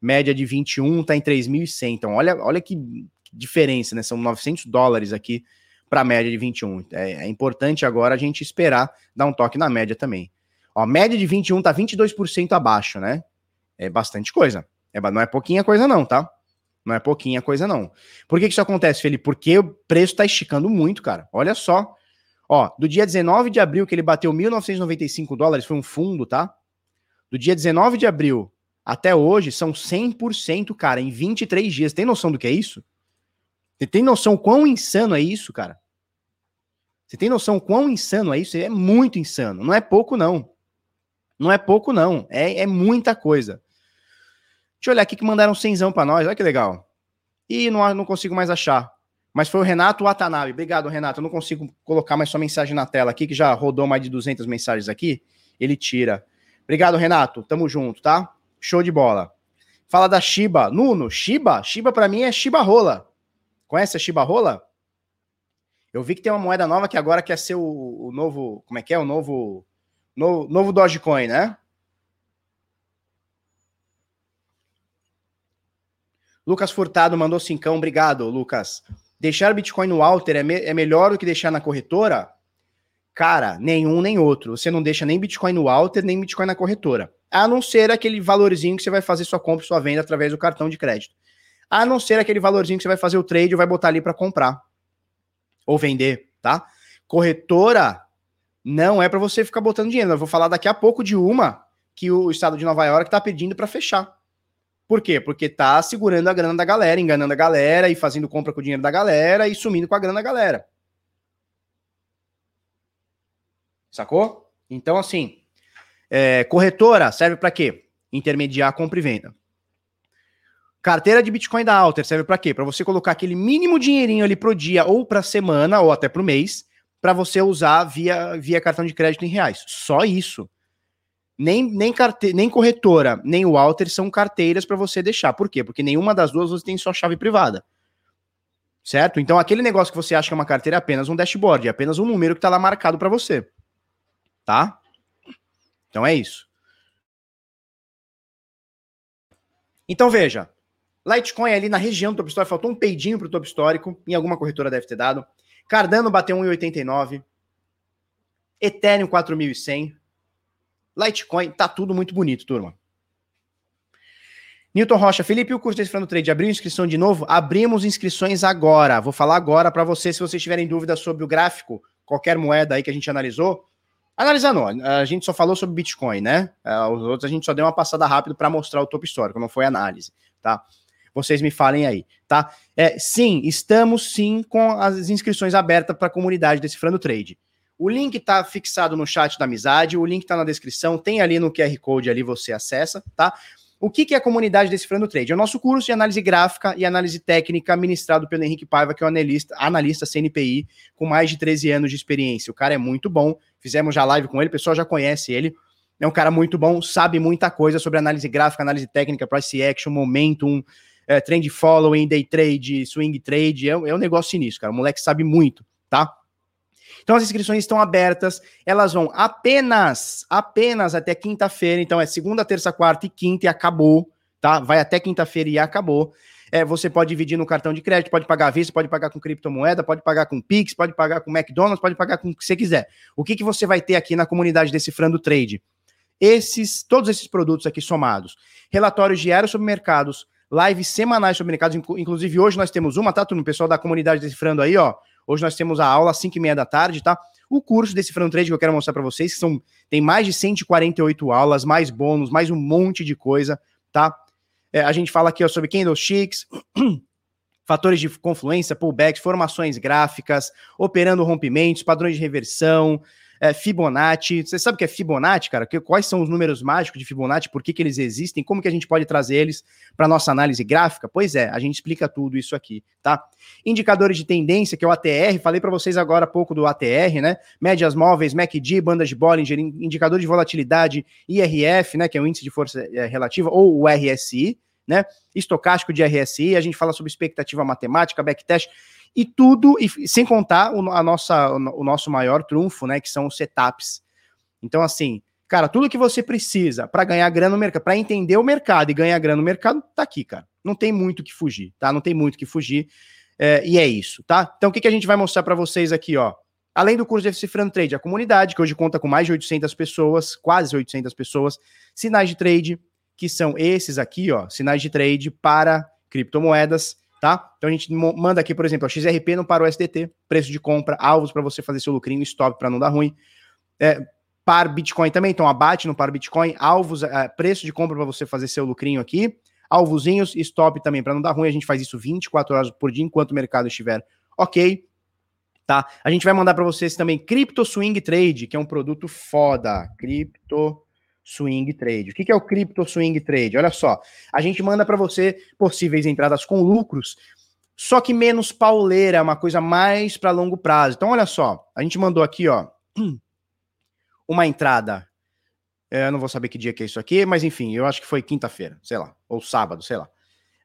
Média de 21 está em 3.100. Então, olha, olha que diferença, né? São 900 dólares aqui para a média de 21. É, é, importante agora a gente esperar dar um toque na média também. Ó, média de 21 tá 22% abaixo, né? É bastante coisa. É, não é pouquinha coisa não, tá? Não é pouquinha coisa não. Por que, que isso acontece, Felipe? Porque o preço está esticando muito, cara. Olha só. Ó, do dia 19 de abril que ele bateu 1.995 dólares, foi um fundo, tá? Do dia 19 de abril até hoje são 100%, cara, em 23 dias. Tem noção do que é isso? Você tem noção quão insano é isso, cara? Você tem noção quão insano é isso? É muito insano. Não é pouco, não. Não é pouco, não. É, é muita coisa. Deixa eu olhar aqui que mandaram cenzão para nós. Olha que legal. E não, não consigo mais achar. Mas foi o Renato Watanabe. Obrigado, Renato. Eu não consigo colocar mais sua mensagem na tela aqui, que já rodou mais de 200 mensagens aqui. Ele tira. Obrigado, Renato. Tamo junto, tá? Show de bola. Fala da Shiba. Nuno, Shiba? Shiba para mim é Shiba Rola. Conhece a Shiba Rola? Eu vi que tem uma moeda nova que agora quer ser o, o novo. Como é que é? O novo. Novo, novo Dogecoin, né? Lucas Furtado mandou cincão. Obrigado, Lucas. Deixar Bitcoin no Alter é, me, é melhor do que deixar na corretora? Cara, nenhum nem outro. Você não deixa nem Bitcoin no Alter, nem Bitcoin na corretora a não ser aquele valorzinho que você vai fazer sua compra e sua venda através do cartão de crédito. A não ser aquele valorzinho que você vai fazer o trade ou vai botar ali para comprar. ou vender, tá? Corretora não é para você ficar botando dinheiro. Eu vou falar daqui a pouco de uma que o estado de Nova York está pedindo para fechar. Por quê? Porque tá segurando a grana da galera, enganando a galera e fazendo compra com o dinheiro da galera e sumindo com a grana da galera. Sacou? Então, assim, é, corretora serve para quê? Intermediar compra e venda. Carteira de Bitcoin da Alter serve para quê? Para você colocar aquele mínimo dinheirinho ali pro dia ou para semana ou até pro mês para você usar via, via cartão de crédito em reais. Só isso. Nem, nem, carte... nem corretora, nem o Alter são carteiras para você deixar. Por quê? Porque nenhuma das duas você tem sua chave privada. Certo? Então, aquele negócio que você acha que é uma carteira é apenas um dashboard, é apenas um número que está lá marcado para você. Tá? Então é isso. Então veja, Litecoin ali na região do top histórico, faltou um peidinho pro top histórico, em alguma corretora deve ter dado. Cardano bateu 1,89. Ethereum 4.100. Litecoin, tá tudo muito bonito, turma. Newton Rocha, Felipe, o curso Decifrando Trade abriu inscrição de novo? Abrimos inscrições agora. Vou falar agora para vocês, se vocês tiverem dúvidas sobre o gráfico, qualquer moeda aí que a gente analisou. Analisando, a gente só falou sobre Bitcoin, né? É, os outros a gente só deu uma passada rápida para mostrar o topo histórico, não foi análise, tá? Vocês me falem aí, tá? É, sim, estamos sim com as inscrições abertas para a comunidade Decifrando Trade. O link está fixado no chat da amizade, o link está na descrição, tem ali no QR Code ali, você acessa, tá? O que, que é a comunidade Decifrando Trade? É o nosso curso de análise gráfica e análise técnica ministrado pelo Henrique Paiva, que é um analista, analista CNPI com mais de 13 anos de experiência. O cara é muito bom, fizemos já live com ele, o pessoal já conhece ele. É um cara muito bom, sabe muita coisa sobre análise gráfica, análise técnica, price action, momentum, é, trend following, day trade, swing trade. É, é um negócio sinistro, cara. O moleque sabe muito, tá? Então as inscrições estão abertas, elas vão apenas, apenas até quinta-feira. Então é segunda, terça, quarta e quinta e acabou, tá? Vai até quinta-feira e acabou. É, você pode dividir no cartão de crédito, pode pagar à vista, pode pagar com criptomoeda, pode pagar com Pix, pode pagar com McDonald's, pode pagar com o que você quiser. O que, que você vai ter aqui na comunidade Decifrando Trade? Esses, todos esses produtos aqui somados. Relatórios diários sobre mercados, lives semanais sobre mercados, inclusive hoje nós temos uma, tá, turma? pessoal da comunidade Decifrando aí, ó, Hoje nós temos a aula às 5 e meia da tarde, tá? O curso desse front trade que eu quero mostrar para vocês, que são, tem mais de 148 aulas, mais bônus, mais um monte de coisa, tá? É, a gente fala aqui ó, sobre candlesticks, (clears throat) fatores de confluência, pullbacks, formações gráficas, operando rompimentos, padrões de reversão, é, Fibonacci. Você sabe o que é Fibonacci, cara? Que, quais são os números mágicos de Fibonacci? Por que, que eles existem? Como que a gente pode trazer eles para nossa análise gráfica? Pois é, a gente explica tudo isso aqui, tá? Indicadores de tendência, que é o ATR. Falei para vocês agora há pouco do ATR, né? Médias móveis, MACD, bandas de Bollinger, indicador de volatilidade, IRF, né? Que é o índice de força é, relativa, ou o RSI, né? Estocástico de RSI. A gente fala sobre expectativa matemática, backtest e tudo, e sem contar o, a nossa, o nosso maior trunfo, né, que são os setups. Então, assim, cara, tudo que você precisa para ganhar grana no mercado, para entender o mercado e ganhar grana no mercado, tá aqui, cara. Não tem muito que fugir, tá? Não tem muito que fugir. É, e é isso, tá? Então, o que, que a gente vai mostrar para vocês aqui, ó? Além do curso de Decifrando Trade, a comunidade, que hoje conta com mais de 800 pessoas, quase 800 pessoas, sinais de trade, que são esses aqui, ó, sinais de trade para criptomoedas tá? Então a gente manda aqui, por exemplo, a XRP não para o SDT, preço de compra, alvos para você fazer seu lucrinho, stop para não dar ruim. É, par Bitcoin também, então abate no par Bitcoin, alvos, é, preço de compra para você fazer seu lucrinho aqui, alvozinhos, stop também para não dar ruim, a gente faz isso 24 horas por dia enquanto o mercado estiver ok, tá? A gente vai mandar para vocês também Crypto Swing Trade, que é um produto foda, Crypto swing trade. O que é o crypto swing trade? Olha só, a gente manda para você possíveis entradas com lucros, só que menos pauleira, uma coisa mais para longo prazo. Então, olha só, a gente mandou aqui, ó, (clears throat) uma entrada. É, eu não vou saber que dia que é isso aqui, mas enfim, eu acho que foi quinta-feira, sei lá, ou sábado, sei lá.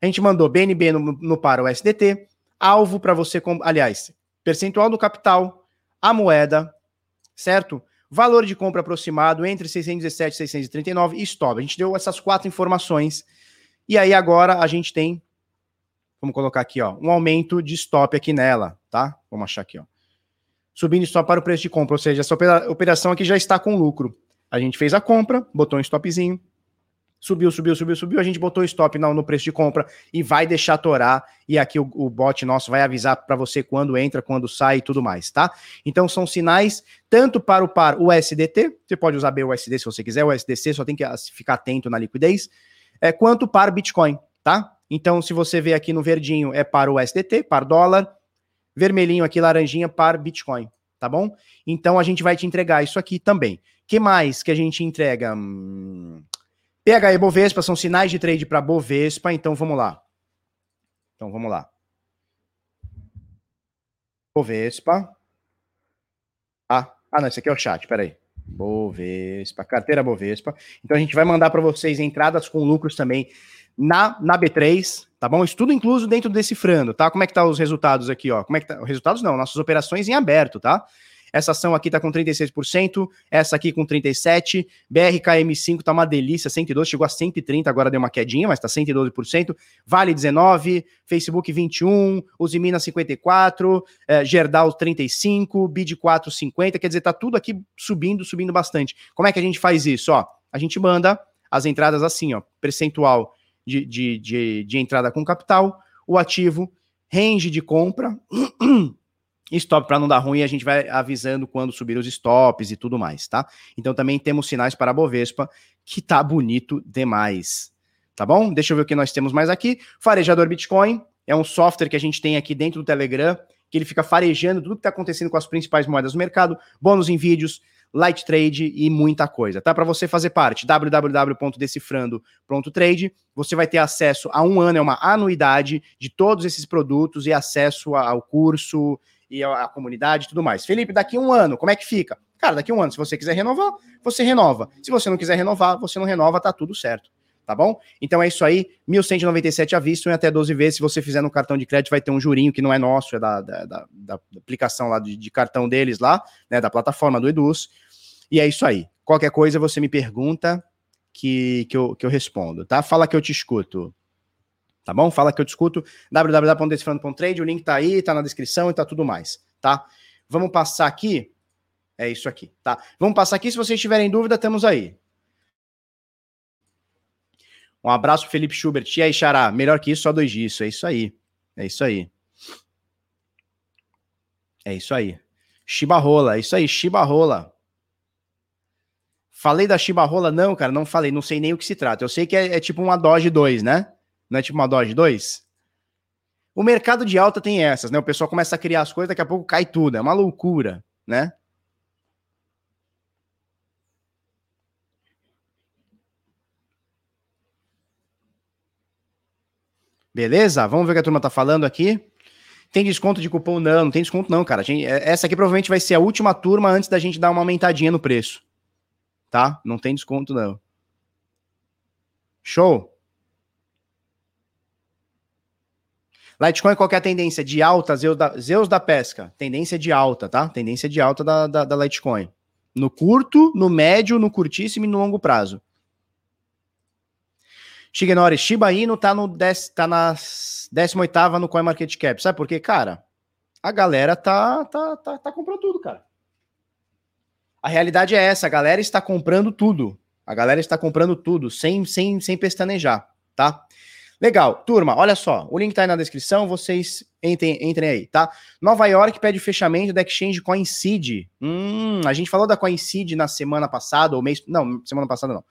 A gente mandou BNB no, no para o SDT, alvo para você, aliás, percentual do capital, a moeda, certo? Valor de compra aproximado entre 617 e 639 e stop. A gente deu essas quatro informações. E aí agora a gente tem, vamos colocar aqui, ó, um aumento de stop aqui nela, tá? Vamos achar aqui, ó. Subindo stop para o preço de compra, ou seja, essa operação aqui já está com lucro. A gente fez a compra, botou um stopzinho, Subiu, subiu, subiu, subiu. A gente botou stop no, no preço de compra e vai deixar torar. E aqui o, o bot nosso vai avisar para você quando entra, quando sai e tudo mais, tá? Então são sinais tanto para o par USDT, você pode usar BUSD se você quiser, USDC só tem que ficar atento na liquidez, é, quanto para Bitcoin, tá? Então se você vê aqui no verdinho é para o USDT, para dólar, vermelhinho aqui, laranjinha, para Bitcoin, tá bom? Então a gente vai te entregar isso aqui também. que mais que a gente entrega? Hum... PH e Bovespa são sinais de trade para Bovespa, então vamos lá. Então vamos lá. Bovespa. Ah, ah não, esse aqui é o chat, peraí. Bovespa, carteira Bovespa. Então a gente vai mandar para vocês entradas com lucros também na, na B3, tá bom? Isso tudo incluso dentro desse frando, tá? Como é que tá os resultados aqui, ó? Como é que tá? Resultados não, nossas operações em aberto, tá? Essa ação aqui tá com 36%, essa aqui com 37%, BRKM5 tá uma delícia, 112, chegou a 130, agora deu uma quedinha, mas tá 112%, Vale 19, Facebook 21, Usimina 54, eh, Gerdau 35, Bid 4 50, quer dizer, tá tudo aqui subindo, subindo bastante. Como é que a gente faz isso? Ó, a gente manda as entradas assim, ó, percentual de, de, de, de entrada com capital, o ativo, range de compra, (clears throat) stop para não dar ruim, a gente vai avisando quando subir os stops e tudo mais, tá? Então também temos sinais para a Bovespa, que tá bonito demais. Tá bom? Deixa eu ver o que nós temos mais aqui. Farejador Bitcoin é um software que a gente tem aqui dentro do Telegram, que ele fica farejando tudo que está acontecendo com as principais moedas do mercado, bônus em vídeos, light trade e muita coisa, tá? Para você fazer parte, www.decifrando.trade, você vai ter acesso a um ano, é uma anuidade de todos esses produtos e acesso ao curso e a, a comunidade e tudo mais. Felipe, daqui um ano, como é que fica? Cara, daqui um ano, se você quiser renovar, você renova. Se você não quiser renovar, você não renova, tá tudo certo. Tá bom? Então é isso aí, 1.197 à vista em até 12 vezes. Se você fizer no cartão de crédito, vai ter um jurinho que não é nosso, é da, da, da, da aplicação lá de, de, cartão deles lá, né? Da plataforma do Eduz. E é isso aí. Qualquer coisa você me pergunta que, que, eu, que eu respondo, tá? Fala que eu te escuto tá bom? Fala que eu discuto www.decifrando.trade, o link tá aí, tá na descrição e tá tudo mais, tá? Vamos passar aqui, é isso aqui, tá? Vamos passar aqui, se vocês tiverem dúvida, temos aí. Um abraço Felipe Schubert, e aí, Xará, melhor que isso, só dois disso, é isso aí, é isso aí. É isso aí. Chibarrola, é isso aí, Chibarrola. Falei da Chibarrola? Não, cara, não falei, não sei nem o que se trata. Eu sei que é, é tipo uma Doge 2, né? Não é tipo uma Dodge 2? O mercado de alta tem essas, né? O pessoal começa a criar as coisas, daqui a pouco cai tudo. É uma loucura, né? Beleza? Vamos ver o que a turma tá falando aqui. Tem desconto de cupom? Não, não tem desconto não, cara. Gente, é, essa aqui provavelmente vai ser a última turma antes da gente dar uma aumentadinha no preço. Tá? Não tem desconto não. Show? Litecoin, qual é a tendência? De alta, Zeus da, Zeus da pesca. Tendência de alta, tá? Tendência de alta da, da, da Litecoin. No curto, no médio, no curtíssimo e no longo prazo. Shigenori, Shiba Inu tá, no dez, tá na 18 no CoinMarketCap. Sabe por quê? Cara, a galera tá, tá, tá, tá comprando tudo, cara. A realidade é essa, a galera está comprando tudo. A galera está comprando tudo, sem, sem, sem pestanejar, tá? Legal, turma, olha só, o link tá aí na descrição, vocês entrem, entrem aí, tá? Nova York pede fechamento da exchange CoinSeed. Hum, a gente falou da CoinSeed na semana passada, ou mês, não, semana passada não.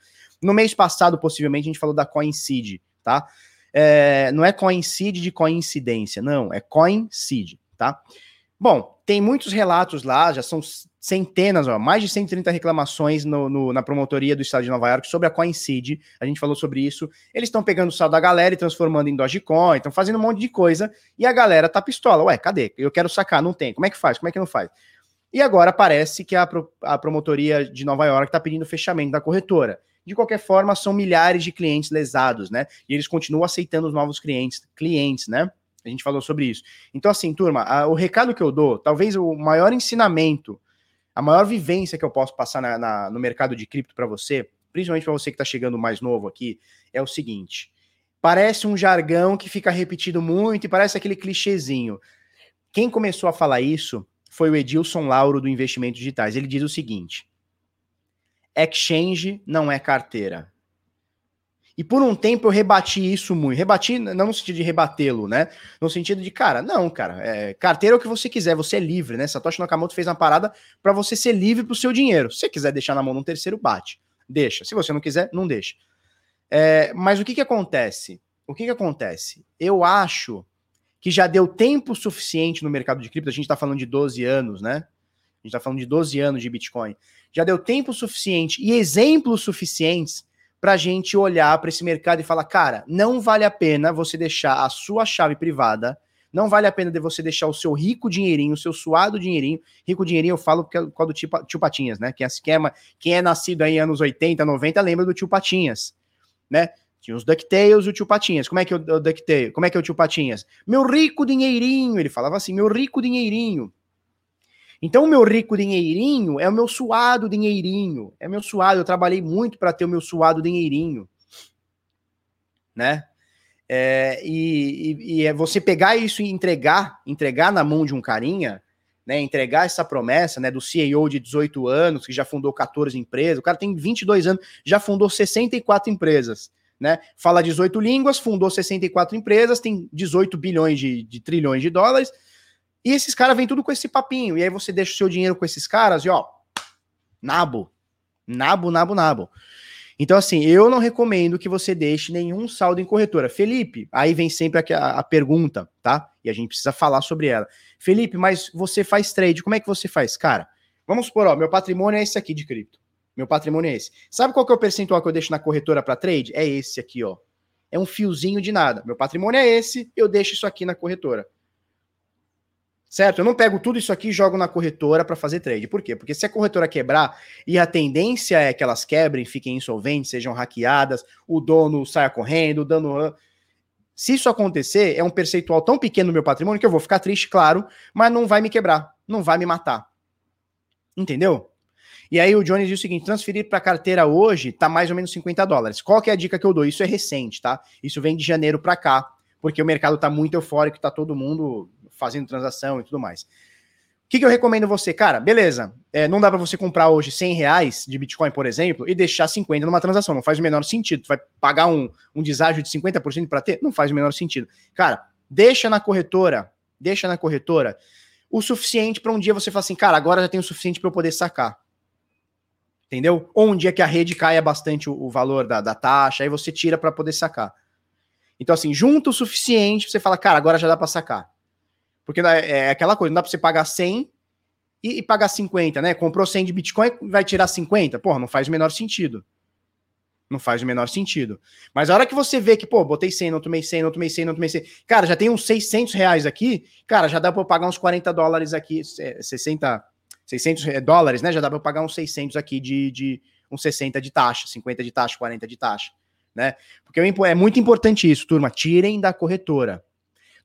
No mês passado, possivelmente, a gente falou da CoinSeed, tá? É, não é CoinSeed de coincidência, não, é CoinSeed, tá? Bom, tem muitos relatos lá, já são centenas, ó, mais de 130 reclamações no, no, na promotoria do estado de Nova York sobre a CoinSeed. A gente falou sobre isso. Eles estão pegando o saldo da galera e transformando em Dogecoin, estão fazendo um monte de coisa. E a galera tá pistola. Ué, cadê? Eu quero sacar, não tem. Como é que faz? Como é que não faz? E agora parece que a, pro, a promotoria de Nova York está pedindo fechamento da corretora. De qualquer forma, são milhares de clientes lesados, né? E eles continuam aceitando os novos clientes, clientes, né? A gente falou sobre isso. Então, assim, turma, a, o recado que eu dou, talvez o maior ensinamento, a maior vivência que eu posso passar na, na, no mercado de cripto para você, principalmente para você que está chegando mais novo aqui, é o seguinte: parece um jargão que fica repetido muito e parece aquele clichêzinho. Quem começou a falar isso foi o Edilson Lauro do Investimentos Digitais. Ele diz o seguinte: exchange não é carteira. E por um tempo eu rebati isso muito. Rebati não no sentido de rebatê-lo, né? No sentido de, cara, não, cara, é, carteira é o que você quiser, você é livre, né? Satoshi Nakamoto fez uma parada para você ser livre pro seu dinheiro. Se você quiser deixar na mão de um terceiro, bate. Deixa. Se você não quiser, não deixa. É, mas o que que acontece? O que que acontece? Eu acho que já deu tempo suficiente no mercado de cripto, a gente tá falando de 12 anos, né? A gente tá falando de 12 anos de Bitcoin. Já deu tempo suficiente e exemplos suficientes para a gente olhar para esse mercado e falar, cara, não vale a pena você deixar a sua chave privada, não vale a pena de você deixar o seu rico dinheirinho, o seu suado dinheirinho, rico dinheirinho eu falo porque é do tio, tio Patinhas, né? Quem é, quem, é, quem é nascido aí anos 80, 90, lembra do tio Patinhas, né? Tinha os DuckTales e o tio Patinhas. Como é que é o DuckTales? Como é que é o tio Patinhas? Meu rico dinheirinho, ele falava assim, meu rico dinheirinho. Então, o meu rico dinheirinho é o meu suado dinheirinho. É meu suado. Eu trabalhei muito para ter o meu suado dinheirinho. Né? É, e, e, é você pegar isso e entregar, entregar na mão de um carinha, né? Entregar essa promessa, né? Do CEO de 18 anos, que já fundou 14 empresas. O cara tem 22 anos, já fundou 64 empresas. Né? Fala 18 línguas, fundou 64 empresas, tem 18 bilhões de, de trilhões de dólares e esses caras vêm tudo com esse papinho. E aí você deixa o seu dinheiro com esses caras e ó, nabo. Nabo, nabo, nabo. Então, assim, eu não recomendo que você deixe nenhum saldo em corretora. Felipe, aí vem sempre a, a, pergunta, tá? E a gente precisa falar sobre ela. Felipe, mas você faz trade, como é que você faz? Cara, vamos supor, ó, meu patrimônio é esse aqui de cripto. Meu patrimônio é esse. Sabe qual que é o percentual que eu deixo na corretora para trade? É esse aqui, ó. É um fiozinho de nada. Meu patrimônio é esse, eu deixo isso aqui na corretora. Certo? Eu não pego tudo isso aqui e jogo na corretora para fazer trade. Por quê? Porque se a corretora quebrar e a tendência é que elas quebrem, fiquem insolventes, sejam hackeadas, o dono saia correndo, dando. Se isso acontecer, é um percentual tão pequeno no meu patrimônio que eu vou ficar triste, claro, mas não vai me quebrar, não vai me matar. Entendeu? E aí o Johnny diz o seguinte: transferir para carteira hoje tá mais ou menos 50 dólares. Qual que é a dica que eu dou? Isso é recente, tá? Isso vem de janeiro para cá, porque o mercado tá muito eufórico, tá todo mundo fazendo transação e tudo mais. O que, que eu recomendo você? Cara, beleza, é, não dá para você comprar hoje 100 reais de Bitcoin, por exemplo, e deixar 50 numa transação, não faz o menor sentido. Tu vai pagar um, um deságio de 50% para ter? Não faz o menor sentido. Cara, deixa na corretora, deixa na corretora o suficiente para um dia você falar assim, cara, agora já tem o suficiente para eu poder sacar. Entendeu? Ou um dia que a rede caia bastante o, o valor da, da taxa, aí você tira para poder sacar. Então, assim, junta o suficiente, você fala, cara, agora já dá para sacar. Porque é, é aquela coisa, não dá pra você pagar 100 e, e, pagar 50, né? Comprou 100 de Bitcoin, vai tirar 50? Porra, não faz o menor sentido. Não faz o menor sentido. Mas a hora que você vê que, pô, botei 100, não tomei 100, não tomei 100, não tomei 100. Cara, já tem uns 600 reais aqui. Cara, já dá pra eu pagar uns 40 dólares aqui, 60, 600 é, dólares, né? Já dá pra eu pagar uns 600 aqui de, de uns 60 de taxa, 50 de taxa, 40 de taxa, né? Porque é muito importante isso, turma. Tirem da corretora.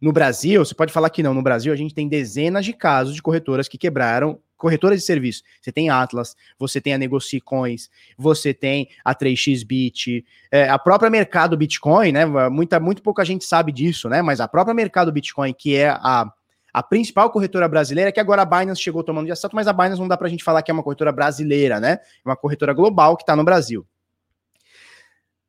No Brasil, você pode falar que não, no Brasil a gente tem dezenas de casos de corretoras que quebraram, corretoras de serviço. Você tem Atlas, você tem a Negocicoins, você tem a 3xBit, é, a própria mercado Bitcoin, né? Muita, muito pouca gente sabe disso, né? Mas a própria mercado Bitcoin, que é a, a principal corretora brasileira, que agora a Binance chegou tomando de assalto, mas a Binance não dá pra gente falar que é uma corretora brasileira, né? É uma corretora global que está no Brasil.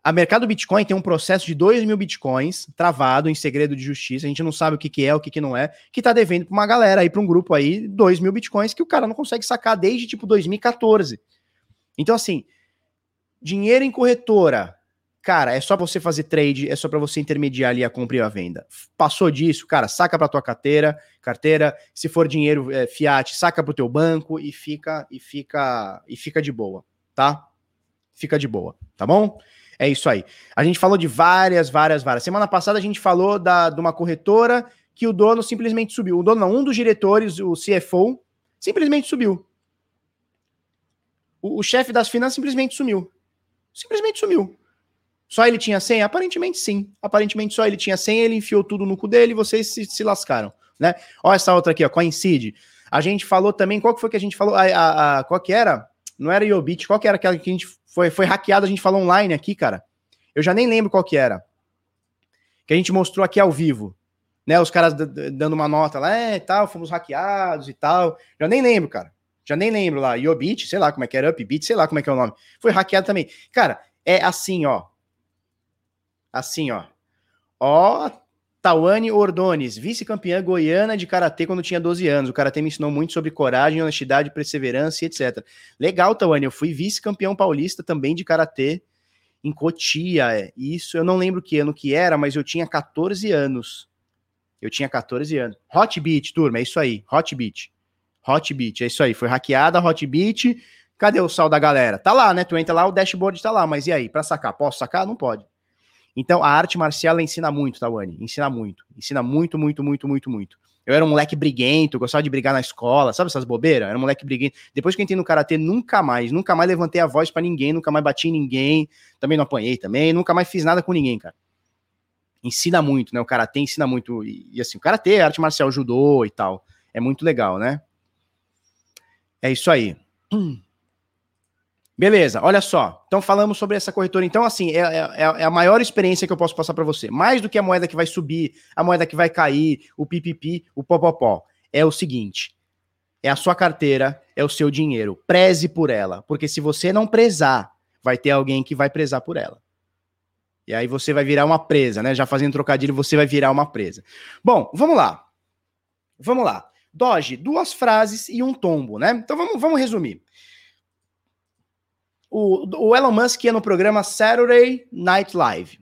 A mercado Bitcoin tem um processo de 2 mil Bitcoins travado em segredo de justiça. A gente não sabe o que, que é, o que, que não é, que tá devendo pra uma galera aí, pra um grupo aí, 2 mil Bitcoins que o cara não consegue sacar desde tipo 2014. Então, assim, dinheiro em corretora, cara, é só você fazer trade, é só para você intermediar ali a compra e a venda. Passou disso, cara, saca pra tua carteira, carteira, se for dinheiro é, fiat, saca pro teu banco e fica e fica e fica de boa, tá? Fica de boa, tá bom? É isso aí. A gente falou de várias, várias, várias. Semana passada a gente falou da, de uma corretora que o dono simplesmente subiu. O dono não, um dos diretores, o CFO, simplesmente subiu. O, o chefe das finanças simplesmente sumiu. Simplesmente sumiu. Só ele tinha senha? Aparentemente sim. Aparentemente só ele tinha senha, ele enfiou tudo no cu dele e vocês se, se lascaram, né? Olha essa outra aqui, ó, Coincide. A gente falou também, qual que foi que a gente falou? A, a, a qual que era? Não era Yobit, qual que era aquela que a gente foi, foi hackeado, a gente falou online aqui, cara. Eu já nem lembro qual que era. Que a gente mostrou aqui ao vivo. Né, os caras dando uma nota lá, é, tal, fomos hackeados e tal. Já nem lembro, cara. Já nem lembro lá. Yobit, sei lá como é que era, Upbit, sei lá como é que é o nome. Foi hackeado também. Cara, é assim, ó. Assim, ó. Ó, Tawane Ordones, vice-campeã goiana de karatê quando tinha 12 anos. O karatê me ensinou muito sobre coragem, honestidade, perseverança e etc. Legal, Tawane. Eu fui vice-campeão paulista também de karatê em Cotia. É. Isso, eu não lembro que ano que era, mas eu tinha 14 anos. Eu tinha 14 anos. Hot Beat, turma, é isso aí. Hot Beat. Hot Beat, é isso aí. Foi hackeada Hot Beat. Cadê o sal da galera? Tá lá, né? Tu entra lá, o dashboard tá lá. Mas e aí? Para sacar? Posso sacar? Não pode. Então, a arte marcial ensina muito, Tawane. Ensina muito. Ensina muito, muito, muito, muito, muito. Eu era um moleque briguento, gostava de brigar na escola, sabe essas bobeiras? Era um moleque briguento. Depois que eu entrei no karatê, nunca mais, nunca mais levantei a voz para ninguém, nunca mais bati em ninguém, também não apanhei também, nunca mais fiz nada com ninguém, cara. Ensina muito, né? O karatê ensina muito. E, e assim, o karatê, arte marcial, judô e tal. É muito legal, né? É isso aí. (clears throat) Beleza, olha só. Então falamos sobre essa corretora. Então, assim, é, é, é a maior experiência que eu posso passar para você. Mais do que a moeda que vai subir, a moeda que vai cair, o pipipi, o popopó. É o seguinte: é a sua carteira, é o seu dinheiro. Preze por ela. Porque se você não prezar, vai ter alguém que vai prezar por ela. E aí você vai virar uma presa, né? Já fazendo trocadilho, você vai virar uma presa. Bom, vamos lá. Vamos lá. Doge, duas frases e um tombo, né? Então vamos, vamos resumir o, o Elon Musk ia no programa Saturday Night Live.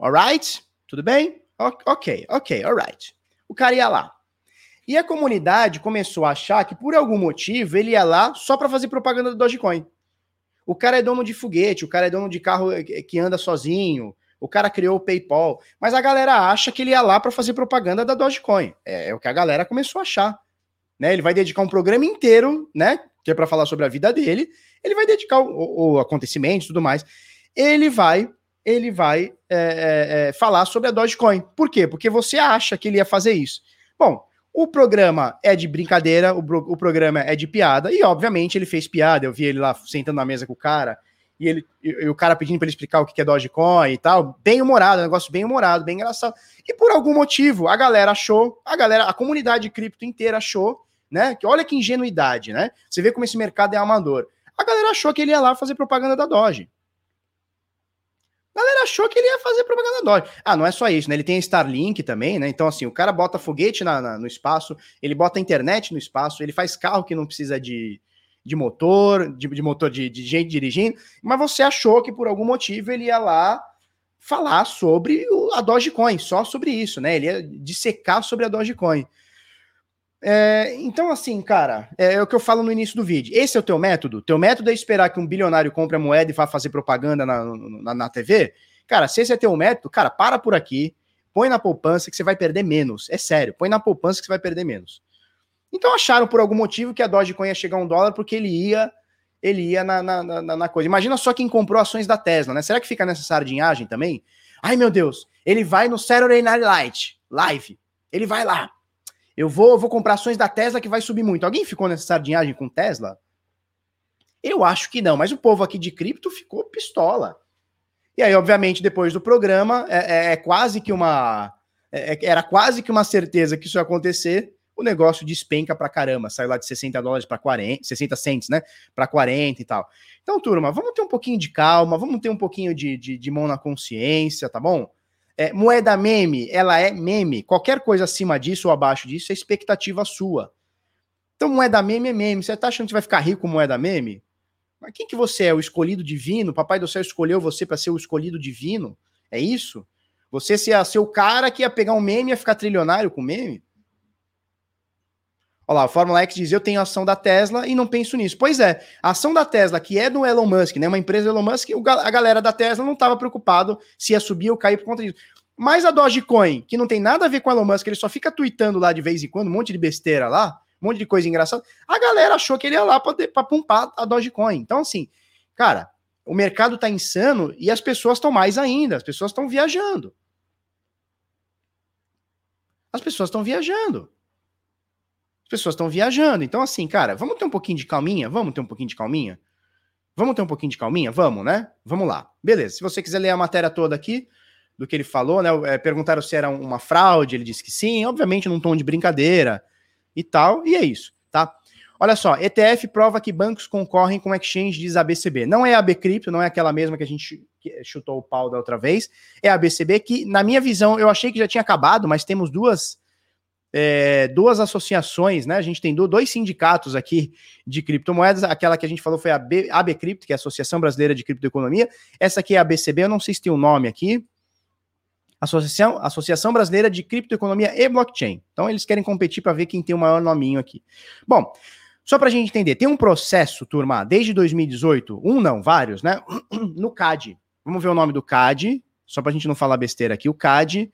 Alright? Tudo bem? Ok, ok, alright. O cara ia lá. E a comunidade começou a achar que, por algum motivo, ele ia lá só para fazer propaganda do Dogecoin. O cara é dono de foguete, o cara é dono de carro que anda sozinho, o cara criou o PayPal. Mas a galera acha que ele ia lá para fazer propaganda da Dogecoin. É, é, o que a galera começou a achar. Né? Ele vai dedicar um programa inteiro, né? Que é para falar sobre a vida dele ele vai dedicar o, o acontecimento e tudo mais. Ele vai, ele vai é, é, é, falar sobre a Dogecoin. Por quê? Porque você acha que ele ia fazer isso. Bom, o programa é de brincadeira, o, o programa é de piada, e obviamente ele fez piada. Eu vi ele lá sentando na mesa com o cara, e, ele, e, e o cara pedindo para ele explicar o que é Dogecoin e tal. Bem humorado, um negócio bem humorado, bem engraçado. E por algum motivo, a galera achou, a galera, a comunidade cripto inteira achou, né? Olha que ingenuidade, né? Você vê como esse mercado é amador. A galera achou que ele ia lá fazer propaganda da Doge. A galera achou que ele ia fazer propaganda da Doge. Ah, não é só isso, né? Ele tem Starlink também, né? Então, assim, o cara bota foguete na, na, no espaço, ele bota internet no espaço, ele faz carro que não precisa de, de motor, de, de motor de, de gente dirigindo, mas você achou que por algum motivo ele ia lá falar sobre a Dogecoin, só sobre isso, né? Ele ia dissecar sobre a Dogecoin. É, então, assim, cara, é, é, o que eu falo no início do vídeo. Esse é o teu método? Teu método é esperar que um bilionário compre a moeda e vá fazer propaganda na, na, na TV? Cara, se esse é teu método, cara, para por aqui, põe na poupança que você vai perder menos. É sério, põe na poupança que você vai perder menos. Então acharam por algum motivo que a Dogecoin ia chegar a um dólar porque ele ia ele ia na, na, na, na coisa. Imagina só quem comprou ações da Tesla, né? Será que fica nessa sardinhagem também? Ai, meu Deus, ele vai no Saturday Night Light, live. Ele vai lá. Eu vou, vou comprar ações da Tesla que vai subir muito. Alguém ficou nessa sardinhagem com Tesla? Eu acho que não, mas o povo aqui de cripto ficou pistola. E aí, obviamente, depois do programa, é, é, é quase que uma. É, é era quase que uma certeza que isso ia acontecer. O negócio despenca pra caramba. Saiu lá de 60 dólares para 40, 60 cents, né? Para 40 e tal. Então, turma, vamos ter um pouquinho de calma, vamos ter um pouquinho de, de, de mão na consciência, tá bom? É, moeda meme, ela é meme. Qualquer coisa acima disso ou abaixo disso é expectativa sua. Então, moeda meme é meme. Você tá achando que vai ficar rico com moeda meme? Mas quem que você é? O escolhido divino? Papai do céu escolheu você para ser o escolhido divino? É isso? Você ser, ser o cara que ia pegar um meme e ia ficar trilionário com meme? Olha lá, Fórmula X diz: Eu tenho ação da Tesla e não penso nisso. Pois é, a ação da Tesla, que é do Elon Musk, né? Uma empresa do Elon Musk, a galera da Tesla não estava preocupado se ia subir ou cair por conta disso. Mas a Dogecoin, que não tem nada a ver com o Elon Musk, ele só fica tweetando lá de vez em quando, um monte de besteira lá, um monte de coisa engraçada. A galera achou que ele ia lá para pumpar a Dogecoin. Então, assim, cara, o mercado tá insano e as pessoas estão mais ainda, as pessoas estão viajando. As pessoas estão viajando pessoas estão viajando. Então, assim, cara, vamos ter um pouquinho de calminha? Vamos ter um pouquinho de calminha? Vamos ter um pouquinho de calminha? Vamos, né? Vamos lá. Beleza. Se você quiser ler a matéria toda aqui, do que ele falou, né? É, perguntaram se era uma fraude, ele disse que sim, obviamente num tom de brincadeira e tal, e é isso, tá? Olha só, ETF prova que bancos concorrem com exchange, diz a BCB. Não é a BCrypto, não é aquela mesma que a gente chutou o pau da outra vez. É a BCB que, na minha visão, eu achei que já tinha acabado, mas temos duas é, duas associações, né? A gente tem dois sindicatos aqui de criptomoedas. Aquela que a gente falou foi a B, ABCrypto, que é a Associação Brasileira de Criptoeconomia. Essa aqui é a BCB, eu não sei se tem o um nome aqui. Associação, Associação Brasileira de Criptoeconomia e Blockchain. Então eles querem competir para ver quem tem o maior nominho aqui. Bom, só para a gente entender, tem um processo, turma, desde 2018, um não, vários, né? (clears throat) No CAD. Vamos ver o nome do CAD, só para a gente não falar besteira aqui. O CAD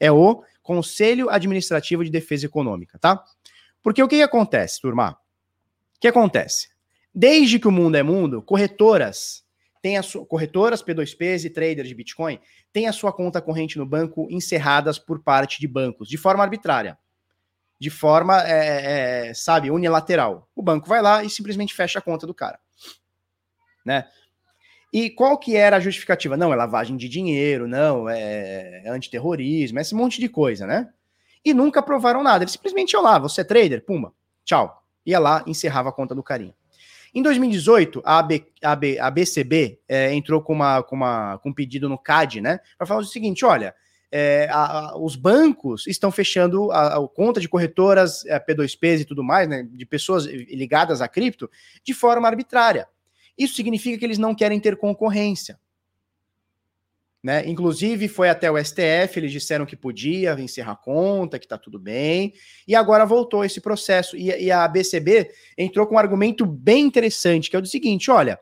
é o Conselho Administrativo de Defesa Econômica, tá? Porque o que, que acontece, turma? O que acontece? Desde que o mundo é mundo, corretoras têm as corretoras P2Ps e traders de Bitcoin têm a sua conta corrente no banco encerradas por parte de bancos, de forma arbitrária, de forma, é, é, sabe, unilateral. O banco vai lá e simplesmente fecha a conta do cara, né? E qual que era a justificativa? Não, é lavagem de dinheiro, não, é, é antiterrorismo, esse monte de coisa, né? E nunca provaram nada. Eles simplesmente iam lá, você é trader, puma, tchau. Ia lá, encerrava a conta do carinha. Em 2018, a, AB, AB, a BCB é, entrou com, uma, com, uma, com um pedido no CAD, né? Para falar o seguinte: olha, é, a, a, os bancos estão fechando a, a conta de corretoras é, P2Ps e tudo mais, né? De pessoas ligadas a cripto, de forma arbitrária. Isso significa que eles não querem ter concorrência. Né? Inclusive, foi até o STF, eles disseram que podia encerrar a conta, que está tudo bem, e agora voltou esse processo. E, e, a BCB entrou com um argumento bem interessante, que é o seguinte: olha,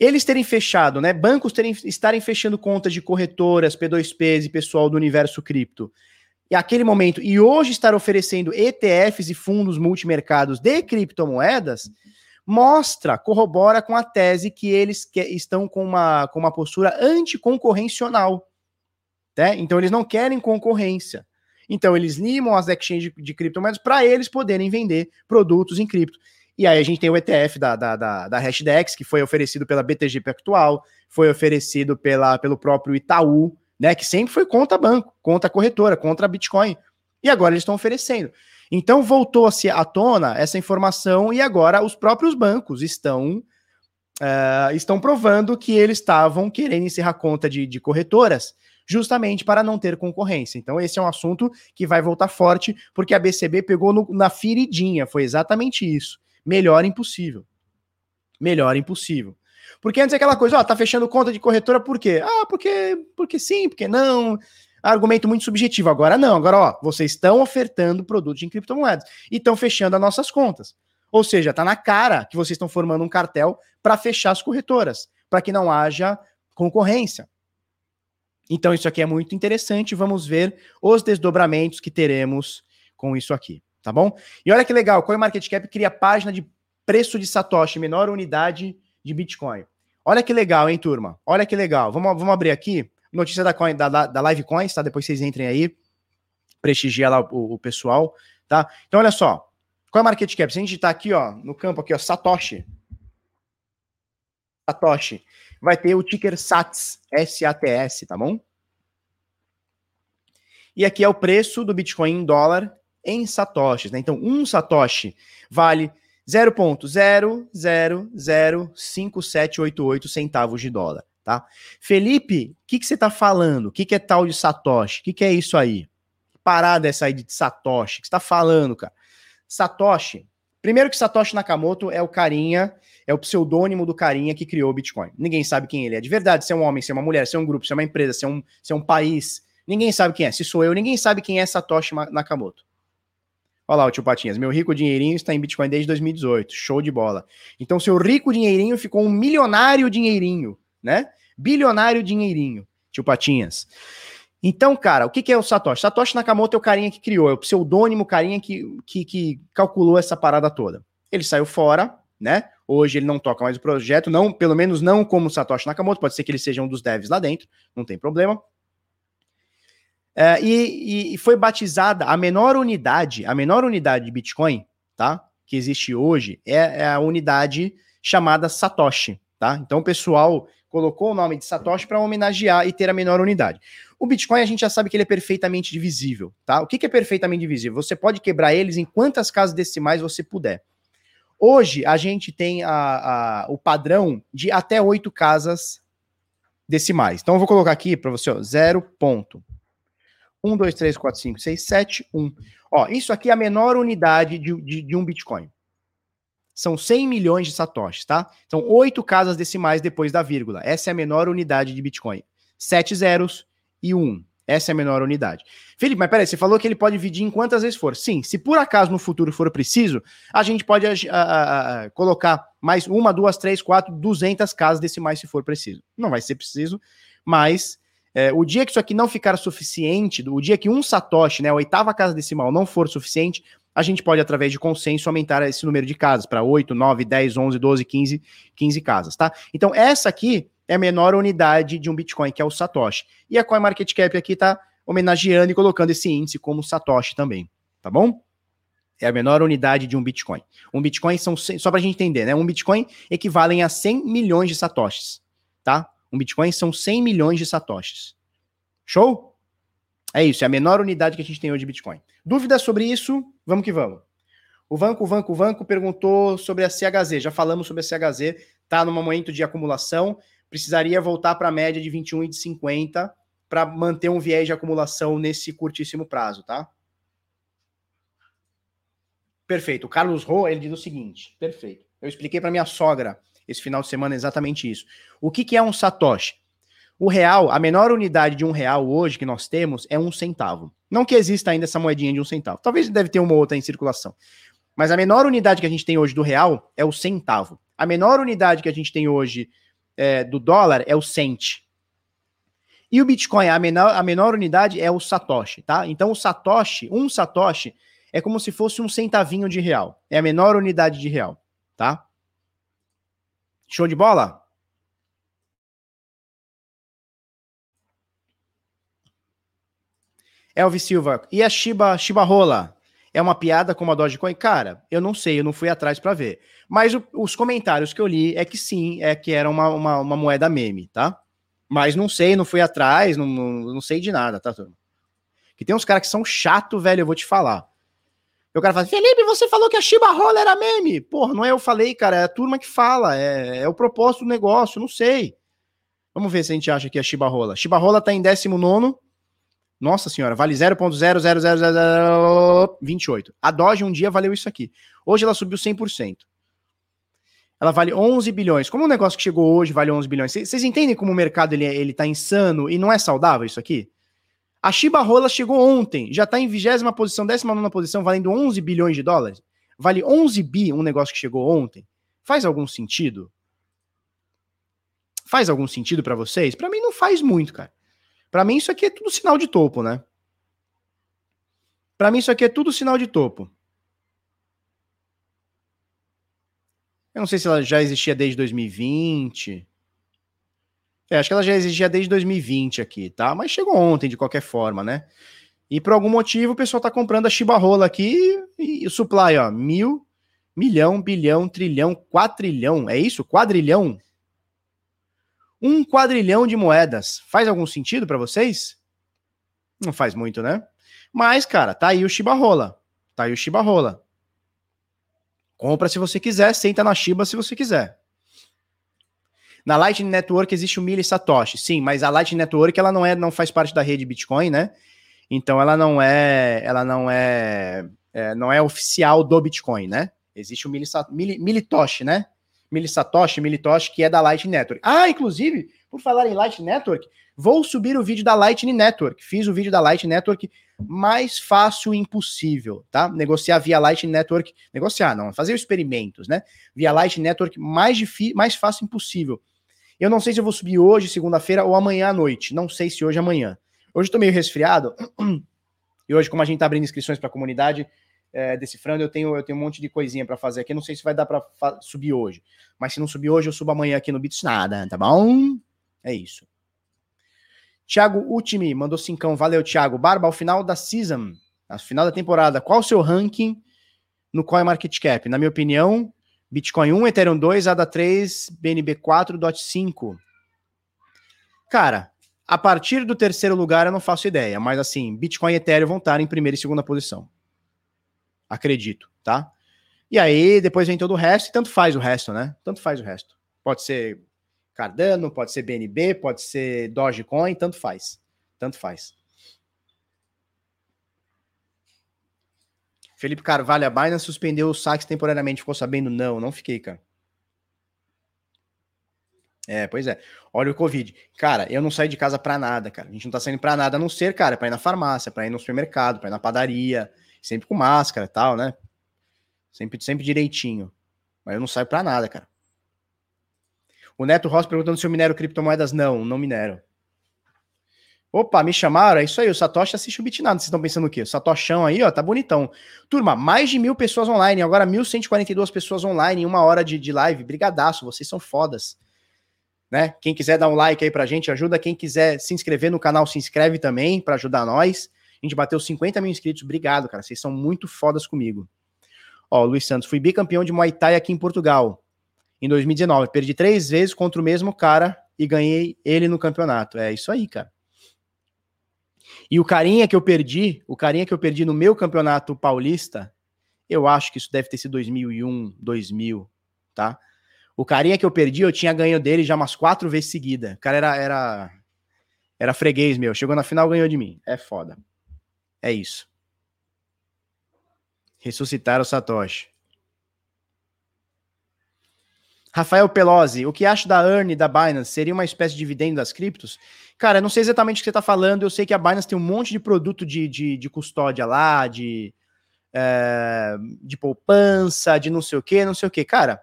eles terem fechado, né? Bancos terem, estarem fechando contas de corretoras, P2Ps e pessoal do universo cripto. E aquele momento, e hoje estar oferecendo ETFs e fundos multimercados de criptomoedas, mostra, corrobora com a tese que eles que estão com uma, com uma postura anticoncorrencional. Né? Então, eles não querem concorrência. Então, eles limam as exchanges de, de criptomoedas para eles poderem vender produtos em cripto. E aí a gente tem o ETF da, da, da, da Hashdex, que foi oferecido pela BTG Pactual, foi oferecido pela, pelo próprio Itaú, né? Que sempre foi contra banco, contra corretora, contra Bitcoin. E agora eles estão oferecendo. Então voltou-se à tona essa informação e agora os próprios bancos estão uh, estão provando que eles estavam querendo encerrar conta de, de corretoras justamente para não ter concorrência. Então, esse é um assunto que vai voltar forte, porque a BCB pegou no, na feridinha, foi exatamente isso. Melhor impossível. Melhor impossível. Porque antes é aquela coisa, ó, tá fechando conta de corretora por quê? Ah, porque, porque sim, porque não argumento muito subjetivo. Agora não, agora ó, vocês estão ofertando produtos em criptomoedas e estão fechando as nossas contas. Ou seja, tá na cara que vocês estão formando um cartel para fechar as corretoras, para que não haja concorrência. Então isso aqui é muito interessante, vamos ver os desdobramentos que teremos com isso aqui, tá bom? E olha que legal, CoinMarketCap cria página de preço de Satoshi, menor unidade de Bitcoin. Olha que legal, hein, turma? Olha que legal. Vamos, vamos abrir aqui notícia da, coin, da, da Live Coins, tá? Depois vocês entrem aí, prestigia lá o, o, pessoal, tá? Então, olha só. Qual é a market cap? Se a gente tá aqui, ó, no campo aqui, ó, Satoshi. Satoshi. Vai ter o ticker SATS, S-A-T-S, tá bom? E aqui é o preço do Bitcoin em dólar em satoshis, né? Então, um satoshi vale 0.0005788 centavos de dólar tá? Felipe, o que, que você tá falando? O que, que é tal de Satoshi? O que, que é isso aí? Parada é essa aí de Satoshi? O que você tá falando, cara? Satoshi. Primeiro que Satoshi Nakamoto é o carinha, é o pseudônimo do carinha que criou o Bitcoin. Ninguém sabe quem ele é de verdade, se é um homem, se é uma mulher, se é um grupo, se é uma empresa, se é um, se é um país. Ninguém sabe quem é. Se sou eu, ninguém sabe quem é Satoshi Nakamoto. Olha lá o tio Patinhas. Meu rico dinheirinho está em Bitcoin desde 2018. Show de bola. Então, seu rico dinheirinho ficou um milionário dinheirinho né? Bilionário dinheirinho, tio Patinhas. Então, cara, o que, que é o Satoshi? Satoshi Nakamoto é o carinha que criou, é o pseudônimo carinha que, que, que calculou essa parada toda. Ele saiu fora, né? Hoje ele não toca mais o projeto, não, pelo menos não como Satoshi Nakamoto, pode ser que ele seja um dos devs lá dentro, não tem problema. É, e, e, foi batizada a menor unidade, a menor unidade de Bitcoin, tá? Que existe hoje é, é a unidade chamada Satoshi, tá? Então o pessoal colocou o nome de Satoshi para homenagear e ter a menor unidade. O Bitcoin a gente já sabe que ele é perfeitamente divisível, tá? O que, é perfeitamente divisível? Você pode quebrar eles em quantas casas decimais você puder. Hoje a gente tem a, a, o padrão de até oito casas decimais. Então eu vou colocar aqui para você, ó, 0.1, 2, 3, 4, 5, 6, 7, 1. Ó, isso aqui é a menor unidade de, de, de um Bitcoin. São 100 milhões de satoshis, tá? Então, oito casas decimais depois da vírgula. Essa é a menor unidade de Bitcoin. Sete zeros, e 1. Essa é a menor unidade. Felipe, mas peraí, você falou que ele pode dividir em quantas vezes for. Sim, se por acaso no futuro for preciso, a gente pode a, a, a, colocar mais uma, duas, três, quatro, duzentas casas decimais se for preciso. Não vai ser preciso, mas é, o dia que isso aqui não ficar suficiente, o dia que um satoshi, né, a oitava casa decimal não for suficiente, a gente pode, através de consenso, aumentar esse número de casas para 8, 9, 10, 11, 12, 15, 15 casas, tá? Então, essa aqui é a menor unidade de um Bitcoin, que é o Satoshi. E a CoinMarketCap aqui está homenageando e colocando esse índice como Satoshi também, tá bom? É a menor unidade de um Bitcoin. Um Bitcoin são, só para a gente entender, né? Um Bitcoin equivalem a 100 milhões de Satoshis, tá? Um Bitcoin são 100 milhões de Satoshis. Show? É isso, é a menor unidade que a gente tem hoje de Bitcoin. Dúvidas sobre isso? Vamos que vamos. O Vanco, Vanco, Vanco perguntou sobre a CHZ. Já falamos sobre a CHZ, tá no momento de acumulação precisaria voltar para a média de 21 e de 50 para manter um viés de acumulação nesse curtíssimo prazo, tá? Perfeito. O Carlos Ro, ele diz o seguinte, perfeito. Eu expliquei para minha sogra esse final de semana exatamente isso. O que, que é um satoshi? O real, a menor unidade de um real hoje que nós temos é um centavo. Não que exista ainda essa moedinha de um centavo. Talvez deve ter uma outra em circulação. Mas a menor unidade que a gente tem hoje do real é o centavo. A menor unidade que a gente tem hoje é, do dólar é o cent. E o Bitcoin, a menor, a menor unidade é o Satoshi, tá? Então o Satoshi, um Satoshi, é como se fosse um centavinho de real. É a menor unidade de real, tá? Show de bola? Elvis Silva, e a Shiba, Shiba Rola? É uma piada como a Dogecoin? Cara, eu não sei, eu não fui atrás para ver. Mas o, os comentários que eu li é que sim, é que era uma, uma, uma moeda meme, tá? Mas não sei, não fui atrás, não, não, não sei de nada, tá, turma? Que tem uns caras que são chato, velho, eu vou te falar. E o cara fala, Felipe, você falou que a Shiba Rola era meme. Porra, não é eu falei, cara, é a turma que fala, é, é o propósito do negócio, não sei. Vamos ver se a gente acha que é Shiba Rola. Shiba Rola tá em 19 nossa senhora, vale 0.00028. A Doge um dia valeu isso aqui. Hoje ela subiu 100%. Ela vale 11 bilhões. Como o negócio que chegou hoje vale 11 bilhões? Vocês entendem como o mercado ele, é, ele tá insano e não é saudável isso aqui? A Shiba Rola chegou ontem, já está em vigésima posição, décima nona posição, valendo 11 bilhões de dólares. Vale 11 bi um negócio que chegou ontem. Faz algum sentido? Faz algum sentido para vocês? Para mim não faz muito, cara. Para mim, isso aqui é tudo sinal de topo, né? Para mim, isso aqui é tudo sinal de topo. Eu não sei se ela já existia desde 2020. É, acho que ela já existia desde 2020 aqui, tá? Mas chegou ontem, de qualquer forma, né? E por algum motivo o pessoal tá comprando a chibarrola aqui e o supply, ó, mil, milhão, bilhão, trilhão, quatrilhão. É isso? Quadrilhão? Um quadrilhão de moedas. Faz algum sentido para vocês? Não faz muito, né? Mas, cara, tá aí o Shiba Rola. Tá aí o Shiba Rola. Compra se você quiser, senta na Shiba se você quiser. Na Lightning Network existe o Mili Satoshi, sim, mas a Lightning Network ela não é, não faz parte da rede Bitcoin, né? Então ela não é, ela não é, é não é oficial do Bitcoin, né? Existe o Mili, Mili, né? Milisatoshi, Militoshi, que é da Lightning Network. Ah, inclusive, por falar em Lightning Network, vou subir o vídeo da Lightning Network. Fiz o vídeo da Lightning Network mais fácil impossível, tá? Negociar via Lightning Network, negociar não, fazer experimentos, né? Via Lightning Network mais difícil, mais fácil impossível. Eu não sei se eu vou subir hoje, segunda-feira ou amanhã à noite. Não sei se hoje ou amanhã. Hoje eu tô meio resfriado. (clears throat) E hoje, como a gente tá abrindo inscrições para a comunidade, é, decifrando, eu tenho, eu tenho um monte de coisinha para fazer aqui. Não sei se vai dar para subir hoje. Mas se não subir hoje, eu subo amanhã aqui no Bits Nada, tá bom? É isso. Thiago Ultimi mandou cincão. Valeu, Thiago. Barba, ao final da season, ao final da temporada, qual o seu ranking no CoinMarketCap? Na minha opinião, Bitcoin 1, Ethereum 2, ADA 3, BNB 4, DOT 5. Cara, A partir do terceiro lugar eu não faço ideia, mas assim, Bitcoin e Ethereum vão estar em primeira e segunda posição. Acredito, tá? E aí depois vem todo o resto e tanto faz o resto, né? Tanto faz o resto. Pode ser Cardano, pode ser BNB, pode ser Dogecoin, tanto faz. Tanto faz. Felipe Carvalho, a Binance suspendeu os saques temporariamente. Ficou sabendo? Não, não fiquei, cara. É, pois é. Olha o Covid. Cara, eu não saio de casa pra nada, cara. A gente não tá saindo pra nada, a não ser, cara, pra ir na farmácia, pra ir no supermercado, pra ir na padaria, sempre com máscara e tal, né? Sempre, sempre direitinho. Mas eu não saio pra nada, cara. O Neto Ross perguntando se eu minero criptomoedas. Não, não minero. Opa, me chamaram? É isso aí, o Satoshi assiste o Bitnado. Vocês estão pensando o quê? O Satoshão aí, ó, tá bonitão. Turma, mais de mil pessoas online, agora 1.142 pessoas online em uma hora de, de live. Brigadaço, vocês são fodas. Né? Quem quiser dar um like aí pra gente, ajuda. Quem quiser se inscrever no canal, se inscreve também para ajudar nós. A gente bateu 50 mil inscritos. Obrigado, cara. Vocês são muito fodas comigo. Ó, Luiz Santos, fui bicampeão de Muay Thai aqui em Portugal em 2019. Perdi três vezes contra o mesmo cara e ganhei ele no campeonato. É isso aí, cara. E o carinha que eu perdi, o carinha que eu perdi no meu campeonato paulista, eu acho que isso deve ter sido 2001, 2000, tá? O carinha que eu perdi, eu tinha ganho dele já umas quatro vezes seguida. O cara era, era, era freguês meu. Chegou na final, ganhou de mim. É foda. É isso. Ressuscitar o Satoshi. Rafael Pelosi, o que acha da Earn da Binance? Seria uma espécie de dividendo das criptos? Cara, eu não sei exatamente o que você está falando. Eu sei que a Binance tem um monte de produto de, de, de custódia lá, de, é, de poupança, de não sei o que, não sei o que. Cara,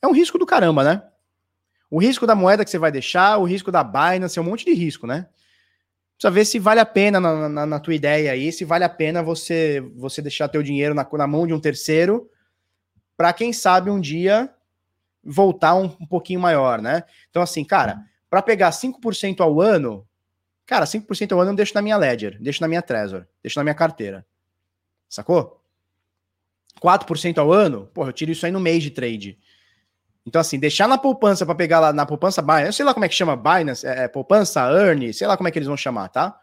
é um risco do caramba, né? O risco da moeda que você vai deixar, o risco da Binance, é um monte de risco, né? Precisa ver se vale a pena na, na, na tua ideia aí, se vale a pena você você deixar teu dinheiro na, na mão de um terceiro para quem sabe um dia voltar um, um, pouquinho maior, né? Então, assim, cara, para pegar 5% ao ano, cara, 5% ao ano eu deixo na minha Ledger, deixo na minha Trezor, deixo na minha carteira. Sacou? 4% ao ano, porra, eu tiro isso aí no mês de trade. Então, assim, deixar na poupança para pegar lá na poupança Binance, eu sei lá como é que chama Binance, é, é, poupança, Earn, sei lá como é que eles vão chamar, tá?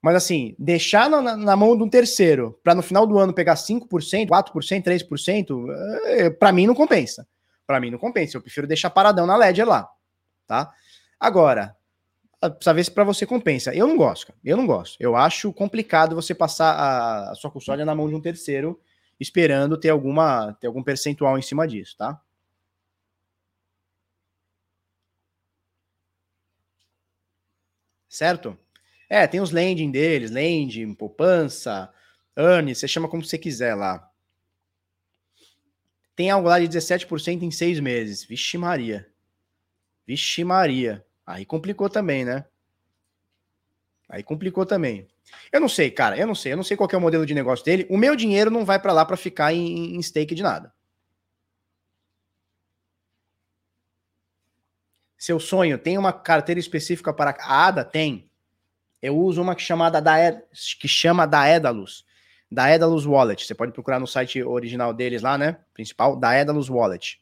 Mas assim, deixar na, na mão de um terceiro para no final do ano pegar 5%, 4%, 3%, para mim não compensa. Para mim não compensa. Eu prefiro deixar paradão na Ledger lá, tá? Agora, precisa ver se para você compensa. Eu não gosto, cara. Eu não gosto. Eu acho complicado você passar a, a sua custódia na mão de um terceiro esperando ter alguma ter algum percentual em cima disso, tá? Certo? É, tem os landing deles, landing, poupança, earn, você chama como você quiser lá. Tem algo lá de 17% em seis meses. Vixe Maria. Vixe Maria. Aí complicou também, né? Aí complicou também. Eu não sei, cara. Eu não sei. Eu não sei qual é o modelo de negócio dele. O meu dinheiro não vai para lá para ficar em, em stake de nada. Seu sonho tem uma carteira específica para a ADA? Tem. Eu uso uma que, chamada da, que chama Daedalus. Daedalus Wallet. Você pode procurar no site original deles lá, né? Principal, Daedalus Wallet.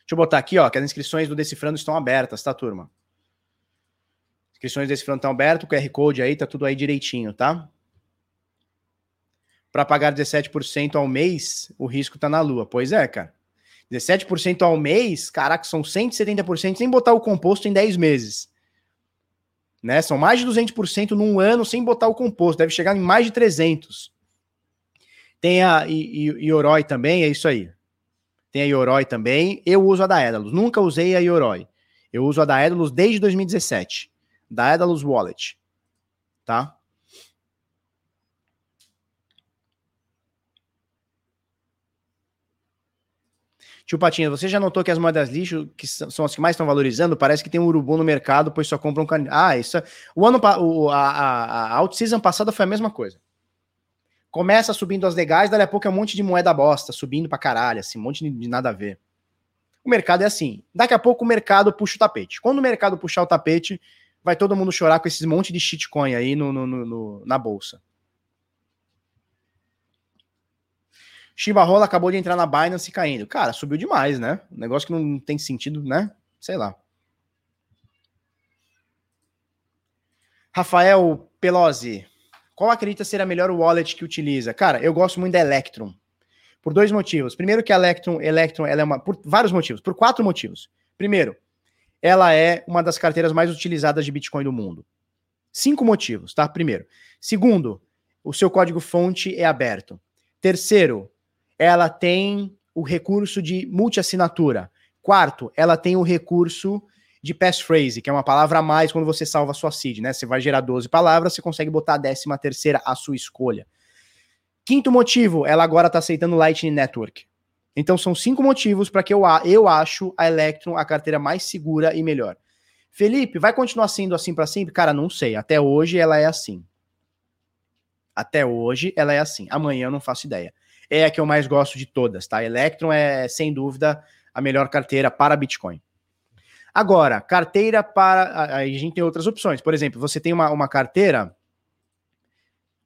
Deixa eu botar aqui, ó, que as inscrições do Decifrando estão abertas, tá, turma? Inscrições do Decifrando estão abertas, o QR Code aí, tá tudo aí direitinho, tá? Para pagar 17% ao mês, o risco tá na lua. Pois é, cara. 17% ao mês, caraca, são 170% sem botar o composto em 10 meses. Né? São mais de 200% num ano sem botar o composto, deve chegar em mais de 300. Tem a Ioroi também, é isso aí. Tem a Ioroi também. Eu uso a Daedalus. Nunca usei a Ioroi. Eu uso a Daedalus desde 2017. Daedalus Wallet. Tá? Tio Patinha, você já notou que as moedas lixo, que são as que mais estão valorizando, parece que tem um urubu no mercado, pois só compram um Ah, isso. É, o ano o, a, a, a season passada foi a mesma coisa. Começa subindo as legais, dali a pouco é um monte de moeda bosta, subindo pra caralho, assim, um monte de, nada a ver. O mercado é assim. Daqui a pouco o mercado puxa o tapete. Quando o mercado puxar o tapete, vai todo mundo chorar com esses monte de shitcoin aí no, no, no na bolsa. Shiba Rola acabou de entrar na Binance caindo. Cara, subiu demais, né? Um negócio que não tem sentido, né? Sei lá. Rafael Pelosi, qual acredita ser a melhor wallet que utiliza? Cara, eu gosto muito da Electron. Por dois motivos. Primeiro que a Electron, Electron ela é uma. Por vários motivos. Por quatro motivos. Primeiro, ela é uma das carteiras mais utilizadas de Bitcoin do mundo. Cinco motivos, tá? Primeiro. Segundo, o seu código-fonte é aberto. Terceiro, ela tem o recurso de multiassinatura. Quarto, ela tem o recurso de passphrase, que é uma palavra a mais quando você salva a sua seed, né? Você vai gerar 12 palavras, você consegue botar a décima terceira à sua escolha. Quinto motivo, ela agora está aceitando Lightning Network. Então são cinco motivos para que eu, eu acho a Electron a carteira mais segura e melhor. Felipe, vai continuar sendo assim para sempre? Cara, não sei. Até hoje ela é assim. Até hoje ela é assim. Amanhã eu não faço ideia. É a que eu mais gosto de todas, tá? Electron é, sem dúvida, a melhor carteira para Bitcoin. Agora, carteira para. Aí a gente tem outras opções. Por exemplo, você tem uma, uma carteira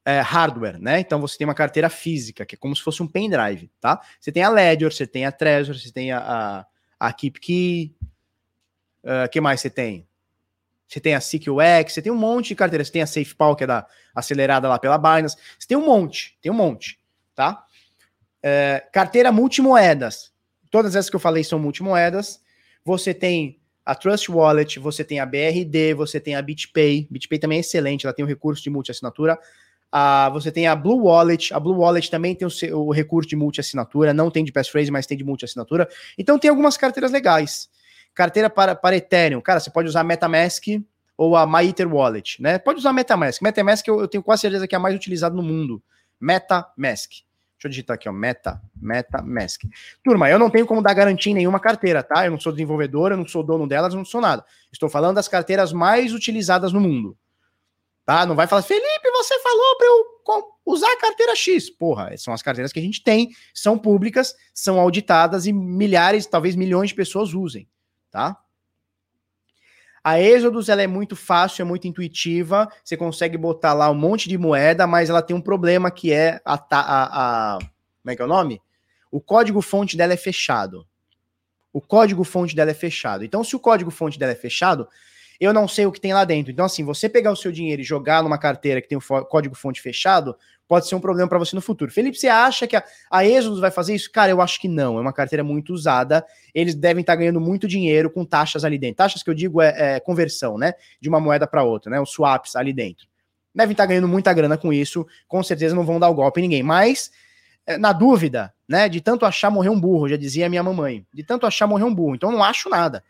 é, hardware, né? Então você tem uma carteira física, que é como se fosse um pendrive, tá? Você tem a Ledger, você tem a Trezor, você tem a, a, a KeepKey. O uh, que mais você tem? Você tem a CQX, você tem um monte de carteiras. Você tem a SafePal, que é da acelerada lá pela Binance. Você tem um monte, tem um monte, tá? É, carteira multimoedas. Todas essas que eu falei são multimoedas. Você tem a Trust Wallet, você tem a BRD, você tem a BitPay. BitPay também é excelente, ela tem o recurso de multi-assinatura. Uh, você tem a Blue Wallet, a Blue Wallet também tem o, seu, o recurso de multi-assinatura, não tem de passphrase, mas tem de multi-assinatura. Então tem algumas carteiras legais. Carteira para, para Ethereum. Cara, você pode usar MetaMask ou a MyEther Wallet, né? Pode usar MetaMask. MetaMask eu, eu tenho quase certeza que é a mais utilizada no mundo. MetaMask. Deixa eu digitar aqui, ó. Meta, MetaMask. Turma, eu não tenho como dar garantia em nenhuma carteira, tá? Eu não sou desenvolvedor, eu não sou dono delas, não sou nada. Estou falando das carteiras mais utilizadas no mundo. Tá? Não vai falar, Felipe, você falou para eu usar a carteira X. Porra, são as carteiras que a gente tem, são públicas, são auditadas e milhares, talvez milhões de pessoas usem tá? A Exodus ela é muito fácil, é muito intuitiva. Você consegue botar lá um monte de moeda, mas ela tem um problema que é a, a, a como é que é o nome? O código fonte dela é fechado. O código fonte dela é fechado. Então, se o código fonte dela é fechado, eu não sei o que tem lá dentro. Então, assim, você pegar o seu dinheiro e jogar numa carteira que tem o código fonte fechado, pode ser um problema para você no futuro. Felipe, você acha que a, a Exodus vai fazer isso? Cara, eu acho que não. É uma carteira muito usada. Eles devem estar tá ganhando muito dinheiro com taxas ali dentro. Taxas que eu digo é, é conversão, né? De uma moeda para outra, né? Os swaps ali dentro. Devem estar tá ganhando muita grana com isso. Com certeza não vão dar o golpe em ninguém. Mas, é, na dúvida, né? De tanto achar morrer um burro, já dizia minha mamãe. De tanto achar morrer um burro. Então não acho nada.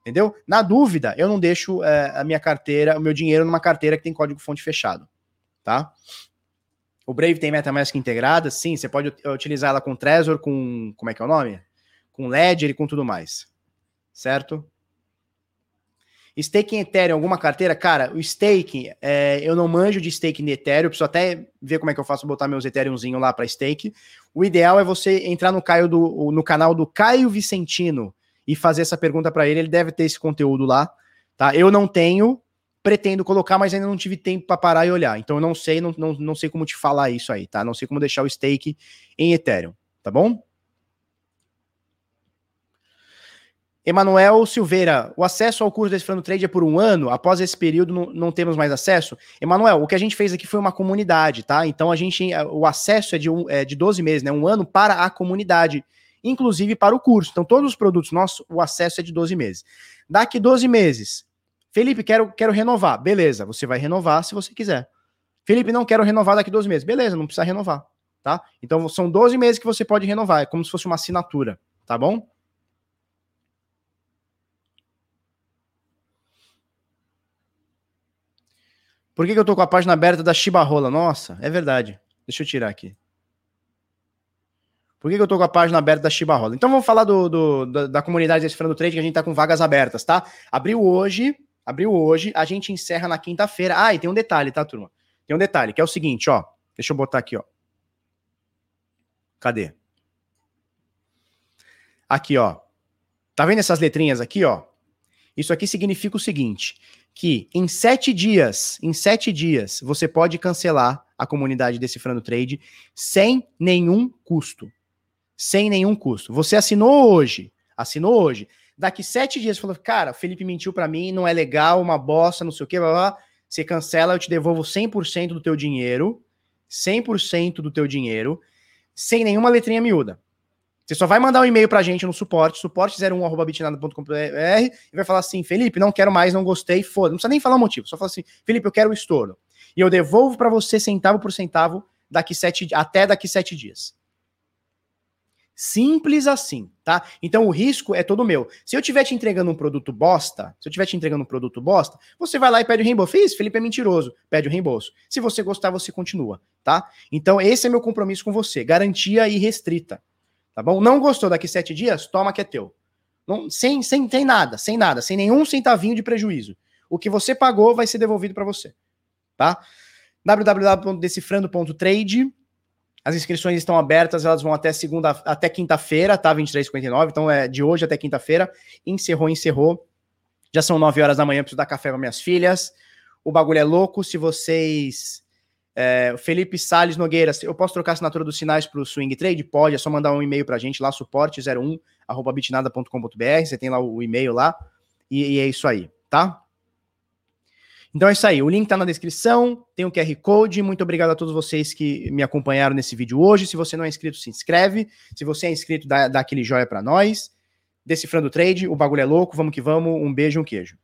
Entendeu? Na dúvida, eu não deixo é, a minha carteira, o meu dinheiro numa carteira que tem código fonte fechado. Tá? O Brave tem MetaMask integrada, sim, você pode utilizar ela com Trezor, com. Como é que é o nome? Com Ledger e com tudo mais. Certo? Staking Ethereum, alguma carteira? Cara, o staking, é, eu não manjo de staking de Ethereum, eu preciso até ver como é que eu faço botar meus Ethereumzinho lá para stake. O ideal é você entrar no, Caio do, no canal do Caio Vicentino e fazer essa pergunta para ele, ele deve ter esse conteúdo lá, tá? Eu não tenho, pretendo colocar, mas ainda não tive tempo para parar e olhar. Então eu não sei, não, não, não sei como te falar isso aí, tá? Não sei como deixar o stake em Ethereum, tá bom? Emanuel Silveira, o acesso ao curso Decifrando Trade é por um ano, após esse período não, não temos mais acesso? Emanuel, o que a gente fez aqui foi uma comunidade, tá? Então a gente, o acesso é de, um, é de 12 meses, né? Um ano para a comunidade, inclusive para o curso. Então todos os produtos nossos, o acesso é de 12 meses. Daqui 12 meses, Felipe, quero, quero renovar. Beleza, você vai renovar se você quiser. Felipe, não quero renovar daqui 12 meses. Beleza, não precisa renovar, tá? Então são 12 meses que você pode renovar, é como se fosse uma assinatura, tá bom? Por que, que eu tô com a página aberta da Chibarrola? Nossa, é verdade. Deixa eu tirar aqui. Por que, que eu tô com a página aberta da Chibarrola? Então vamos falar do, do da, da, comunidade Decifrando Trade, que a gente tá com vagas abertas, tá? Abriu hoje, Abriu hoje, a gente encerra na quinta-feira. Ah, e tem um detalhe, tá, turma? Tem um detalhe, que é o seguinte, ó. Deixa eu botar aqui, ó. Cadê? Aqui, ó. Tá vendo essas letrinhas aqui, ó? Isso aqui significa o seguinte: que em sete dias, em sete dias, você pode cancelar a comunidade Decifrando Trade sem nenhum custo. Sem nenhum custo. Você assinou hoje, assinou hoje. Daqui sete dias falou, cara, Felipe mentiu para mim, não é legal, uma bosta, não sei o que, blá, blá. Você cancela, eu te devolvo 100% do teu dinheiro, 100% do teu dinheiro, sem nenhuma letrinha miúda. Você só vai mandar um e-mail pra gente no suporte, suporte01.bitnada.com.br e vai falar assim, Felipe, não quero mais, não gostei, foda. Não precisa nem falar o motivo, só fala assim, Felipe, eu quero o estouro. E eu devolvo para você centavo por centavo daqui sete, até daqui sete dias. Simples assim, tá? Então o risco é todo meu. Se eu estiver te entregando um produto bosta, se eu estiver te entregando um produto bosta, você vai lá e pede o reembolso. Fiz, Felipe é mentiroso, pede o reembolso. Se você gostar, você continua, tá? Então esse é meu compromisso com você, garantia irrestrita, tá bom? Não gostou daqui sete dias? Toma que é teu. Não, sem, sem, sem nada, sem nada, sem nenhum centavinho de prejuízo. O que você pagou vai ser devolvido para você, tá? www.decifrando.trade as inscrições estão abertas, elas vão até segunda, até quinta-feira, tá? 23h59, então é de hoje até quinta-feira. Encerrou, encerrou. Já são 9 horas da manhã, preciso dar café para minhas filhas. O bagulho é louco. Se vocês. É, Felipe Sales Nogueira, eu posso trocar a assinatura dos sinais para o Swing Trade? Pode, é só mandar um e-mail para a gente lá, suporte01 bitnada.com.br. Você tem lá o e-mail lá. E, e é isso aí, tá? Então é isso aí. O link está na descrição, tem o QR Code. Muito obrigado a todos vocês que me acompanharam nesse vídeo hoje. Se você não é inscrito, se inscreve. Se você é inscrito, dá, dá aquele joia para nós. Decifrando o trade, o bagulho é louco. Vamos que vamos. Um beijo, um queijo.